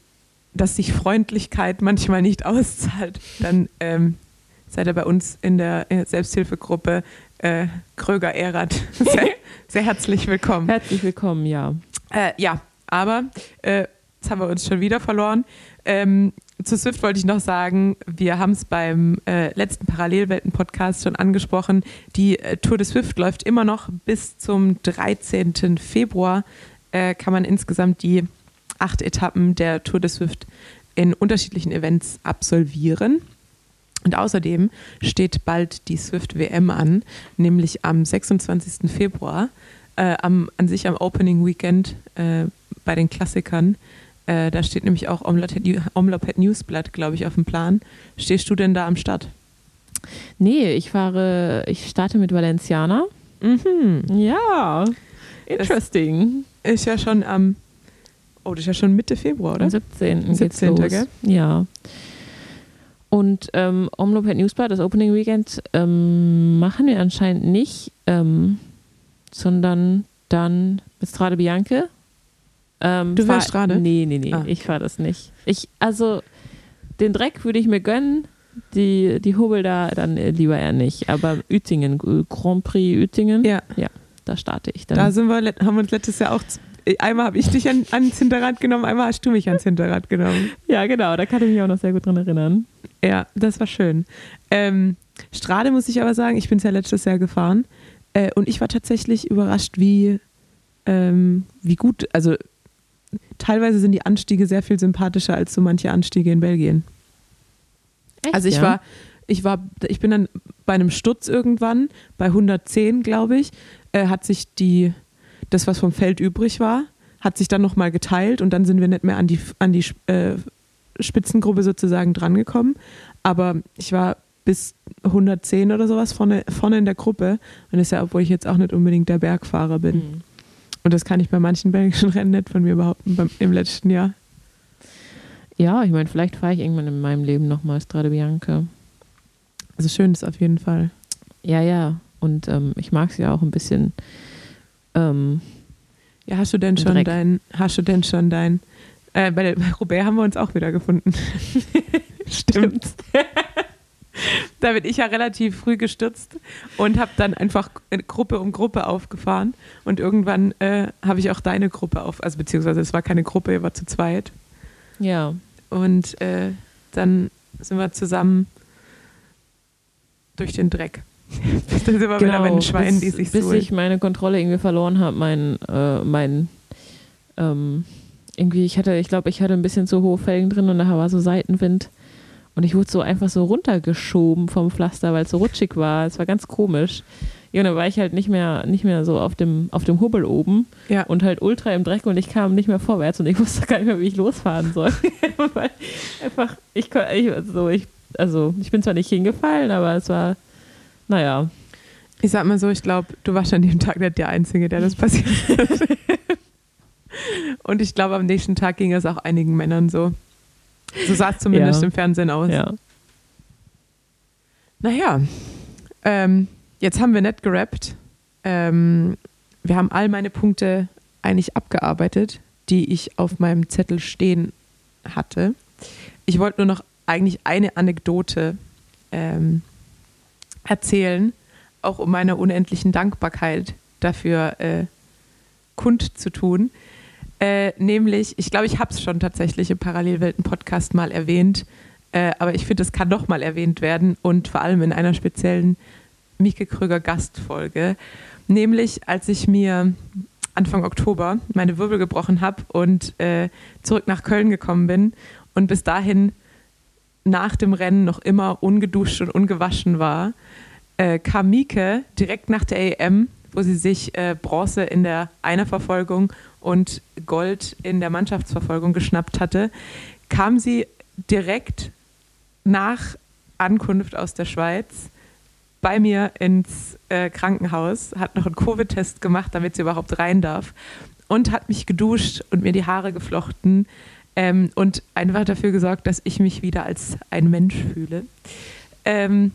dass sich Freundlichkeit manchmal nicht auszahlt, dann ähm, seid ihr bei uns in der äh, Selbsthilfegruppe äh, Kröger Erath sehr, sehr herzlich willkommen. Herzlich willkommen, ja. Äh, ja, aber äh, jetzt haben wir uns schon wieder verloren. Ähm, zu Swift wollte ich noch sagen, wir haben es beim äh, letzten Parallelwelten-Podcast schon angesprochen. Die äh, Tour de Swift läuft immer noch bis zum 13. Februar. Äh, kann man insgesamt die acht Etappen der Tour de Swift in unterschiedlichen Events absolvieren. Und außerdem steht bald die Swift WM an, nämlich am 26. Februar, äh, am, an sich am Opening Weekend äh, bei den Klassikern. Äh, da steht nämlich auch Omloped Newsblatt, glaube ich, auf dem Plan. Stehst du denn da am Start? Nee, ich fahre, ich starte mit Valenciana. Mhm. Ja, interesting. Ist ja schon am, oh, das ist ja schon Mitte Februar, Am oder? 17. geht's 17., los. Ja. Und ähm, Omloped Newsblatt, das Opening Weekend, ähm, machen wir anscheinend nicht, ähm, sondern dann mit Strade Bianche. Ähm, Du fährst Strade? Nee, nee, nee, Ah. ich fahre das nicht. Ich, also, den Dreck würde ich mir gönnen, die, die Hobel da dann äh, lieber eher nicht. Aber Uetingen, äh, Grand Prix Uetingen, Ja, da starte ich dann. da sind wir, haben wir uns letztes Jahr auch, einmal habe ich dich an, ans Hinterrad genommen, einmal hast du mich ans Hinterrad genommen. ja, genau, da kann ich mich auch noch sehr gut dran erinnern. Ja, das war schön. Ähm, Strade muss ich aber sagen, ich bin es ja letztes Jahr gefahren äh, und ich war tatsächlich überrascht, wie, ähm, wie gut, also teilweise sind die Anstiege sehr viel sympathischer als so manche Anstiege in Belgien. Echt, Also ich ja? war, ich war, ich bin dann bei einem Sturz irgendwann, bei 110, glaube ich, äh, hat sich die, das, was vom Feld übrig war, hat sich dann nochmal geteilt und dann sind wir nicht mehr an die, an die äh, Spitzengruppe sozusagen drangekommen. Aber ich war bis 110 oder sowas vorne, vorne in der Gruppe und das ist ja, obwohl ich jetzt auch nicht unbedingt der Bergfahrer bin. Mhm. Und das kann ich bei manchen belgischen Rennen nicht von mir behaupten beim, im letzten Jahr. Ja, ich meine, vielleicht fahre ich irgendwann in meinem Leben nochmal Strade Bianca. Also schön ist auf jeden Fall. Ja, ja. Und ähm, ich mag es ja auch ein bisschen. Ähm, Ja, hast du denn schon Dreck. dein, hast du denn schon dein, äh, bei, der, bei Robert haben wir uns auch wieder gefunden. Stimmt. da bin ich ja relativ früh gestürzt und habe dann einfach Gruppe um Gruppe aufgefahren und irgendwann äh, habe ich auch deine Gruppe auf, also beziehungsweise es war keine Gruppe, ihr war zu zweit ja. und äh, dann sind wir zusammen durch den Dreck. Dann sind wir wieder bei den Schweinen, bis, die sich bis suhlen. ich meine Kontrolle irgendwie verloren habe, mein, äh, mein ähm, irgendwie, ich hatte, ich glaube, ich hatte ein bisschen zu hohe Felgen drin und nachher war so Seitenwind. Und ich wurde so einfach so runtergeschoben vom Pflaster, weil es so rutschig war. Es war ganz komisch. Ja, und dann war ich halt nicht mehr, nicht mehr so auf dem, auf dem Hubbel oben Ja. und halt ultra im Dreck und ich kam nicht mehr vorwärts und ich wusste gar nicht mehr, wie ich losfahren soll. weil einfach, ich, ich, also ich, also ich bin zwar nicht hingefallen, aber es war, naja, Ich sag mal so, ich glaube, du warst an dem Tag nicht der Einzige, der das passiert ist. Und ich glaube, am nächsten Tag ging es auch einigen Männern so. So sah es zumindest Ja. im Fernsehen aus. ja. Naja, ähm, jetzt haben wir nicht gerappt. Ähm, wir haben all meine Punkte eigentlich abgearbeitet, die ich auf meinem Zettel stehen hatte. Ich wollte nur noch eigentlich eine Anekdote ähm, erzählen, auch um meiner unendlichen Dankbarkeit dafür äh, kundzutun. Äh, nämlich, ich glaube, ich habe es schon tatsächlich im Parallelwelten-Podcast mal erwähnt, äh, aber ich finde, es kann doch mal erwähnt werden und vor allem in einer speziellen Mieke Kröger Gastfolge. Nämlich, als ich mir Anfang Oktober meine Wirbel gebrochen habe und äh, zurück nach Köln gekommen bin und bis dahin nach dem Rennen noch immer ungeduscht und ungewaschen war, äh, kam Mieke direkt nach der EM, wo sie sich äh, Bronze in der Einerverfolgung und Gold in der Mannschaftsverfolgung geschnappt hatte, kam sie direkt nach Ankunft aus der Schweiz bei mir ins äh, Krankenhaus, hat noch einen Covid-Test gemacht, damit sie überhaupt rein darf und hat mich geduscht und mir die Haare geflochten ähm, und einfach dafür gesorgt, dass ich mich wieder als ein Mensch fühle. Ähm,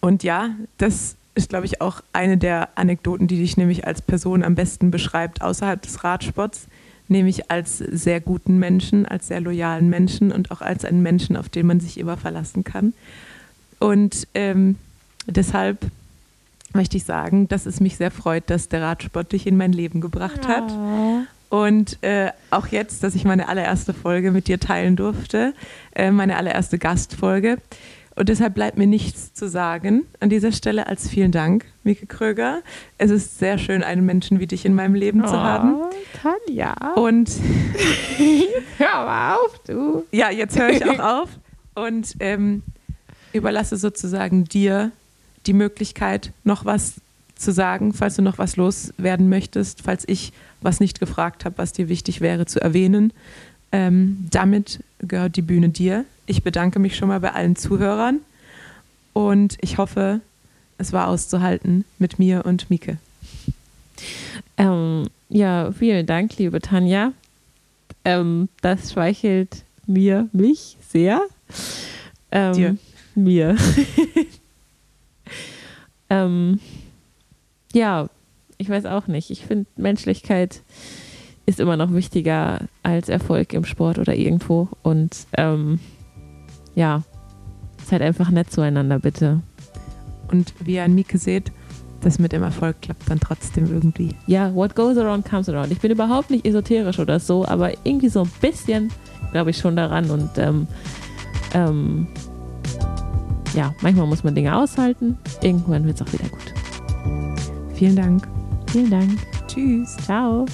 und ja, das ist, glaube ich, auch eine der Anekdoten, die dich nämlich als Person am besten beschreibt, außerhalb des Radsports, nämlich als sehr guten Menschen, als sehr loyalen Menschen und auch als einen Menschen, auf den man sich immer verlassen kann. Und ähm, deshalb möchte ich sagen, dass es mich sehr freut, dass der Radsport dich in mein Leben gebracht Ja. hat. Und äh, auch jetzt, dass ich meine allererste Folge mit dir teilen durfte, äh, meine allererste Gastfolge. Und deshalb bleibt mir nichts zu sagen an dieser Stelle als vielen Dank, Mieke Kröger. Es ist sehr schön, einen Menschen wie dich in meinem Leben zu haben. Oh, Tanja. Und hör mal auf, du. ja, jetzt höre ich auch auf und ähm, überlasse sozusagen dir die Möglichkeit, noch was zu sagen, falls du noch was loswerden möchtest, falls ich was nicht gefragt habe, was dir wichtig wäre zu erwähnen. Ähm, damit gehört die Bühne dir. Ich bedanke mich schon mal bei allen Zuhörern und ich hoffe, es war auszuhalten mit mir und Mieke. Ähm, ja, vielen Dank, liebe Tanja. Ähm, das schmeichelt mir, mich sehr. Ähm, Dir. Mir. ähm, ja, ich weiß auch nicht. Ich finde, Menschlichkeit ist immer noch wichtiger als Erfolg im Sport oder irgendwo. Und ähm, ja, seid einfach nett zueinander, bitte. Und wie ihr an Mieke seht, das mit dem Erfolg klappt dann trotzdem irgendwie. Ja, what goes around comes around. Ich bin überhaupt nicht esoterisch oder so, aber irgendwie so ein bisschen glaube ich schon daran und ähm, ähm, ja, manchmal muss man Dinge aushalten. Irgendwann wird es auch wieder gut. Vielen Dank. Vielen Dank. Tschüss. Ciao.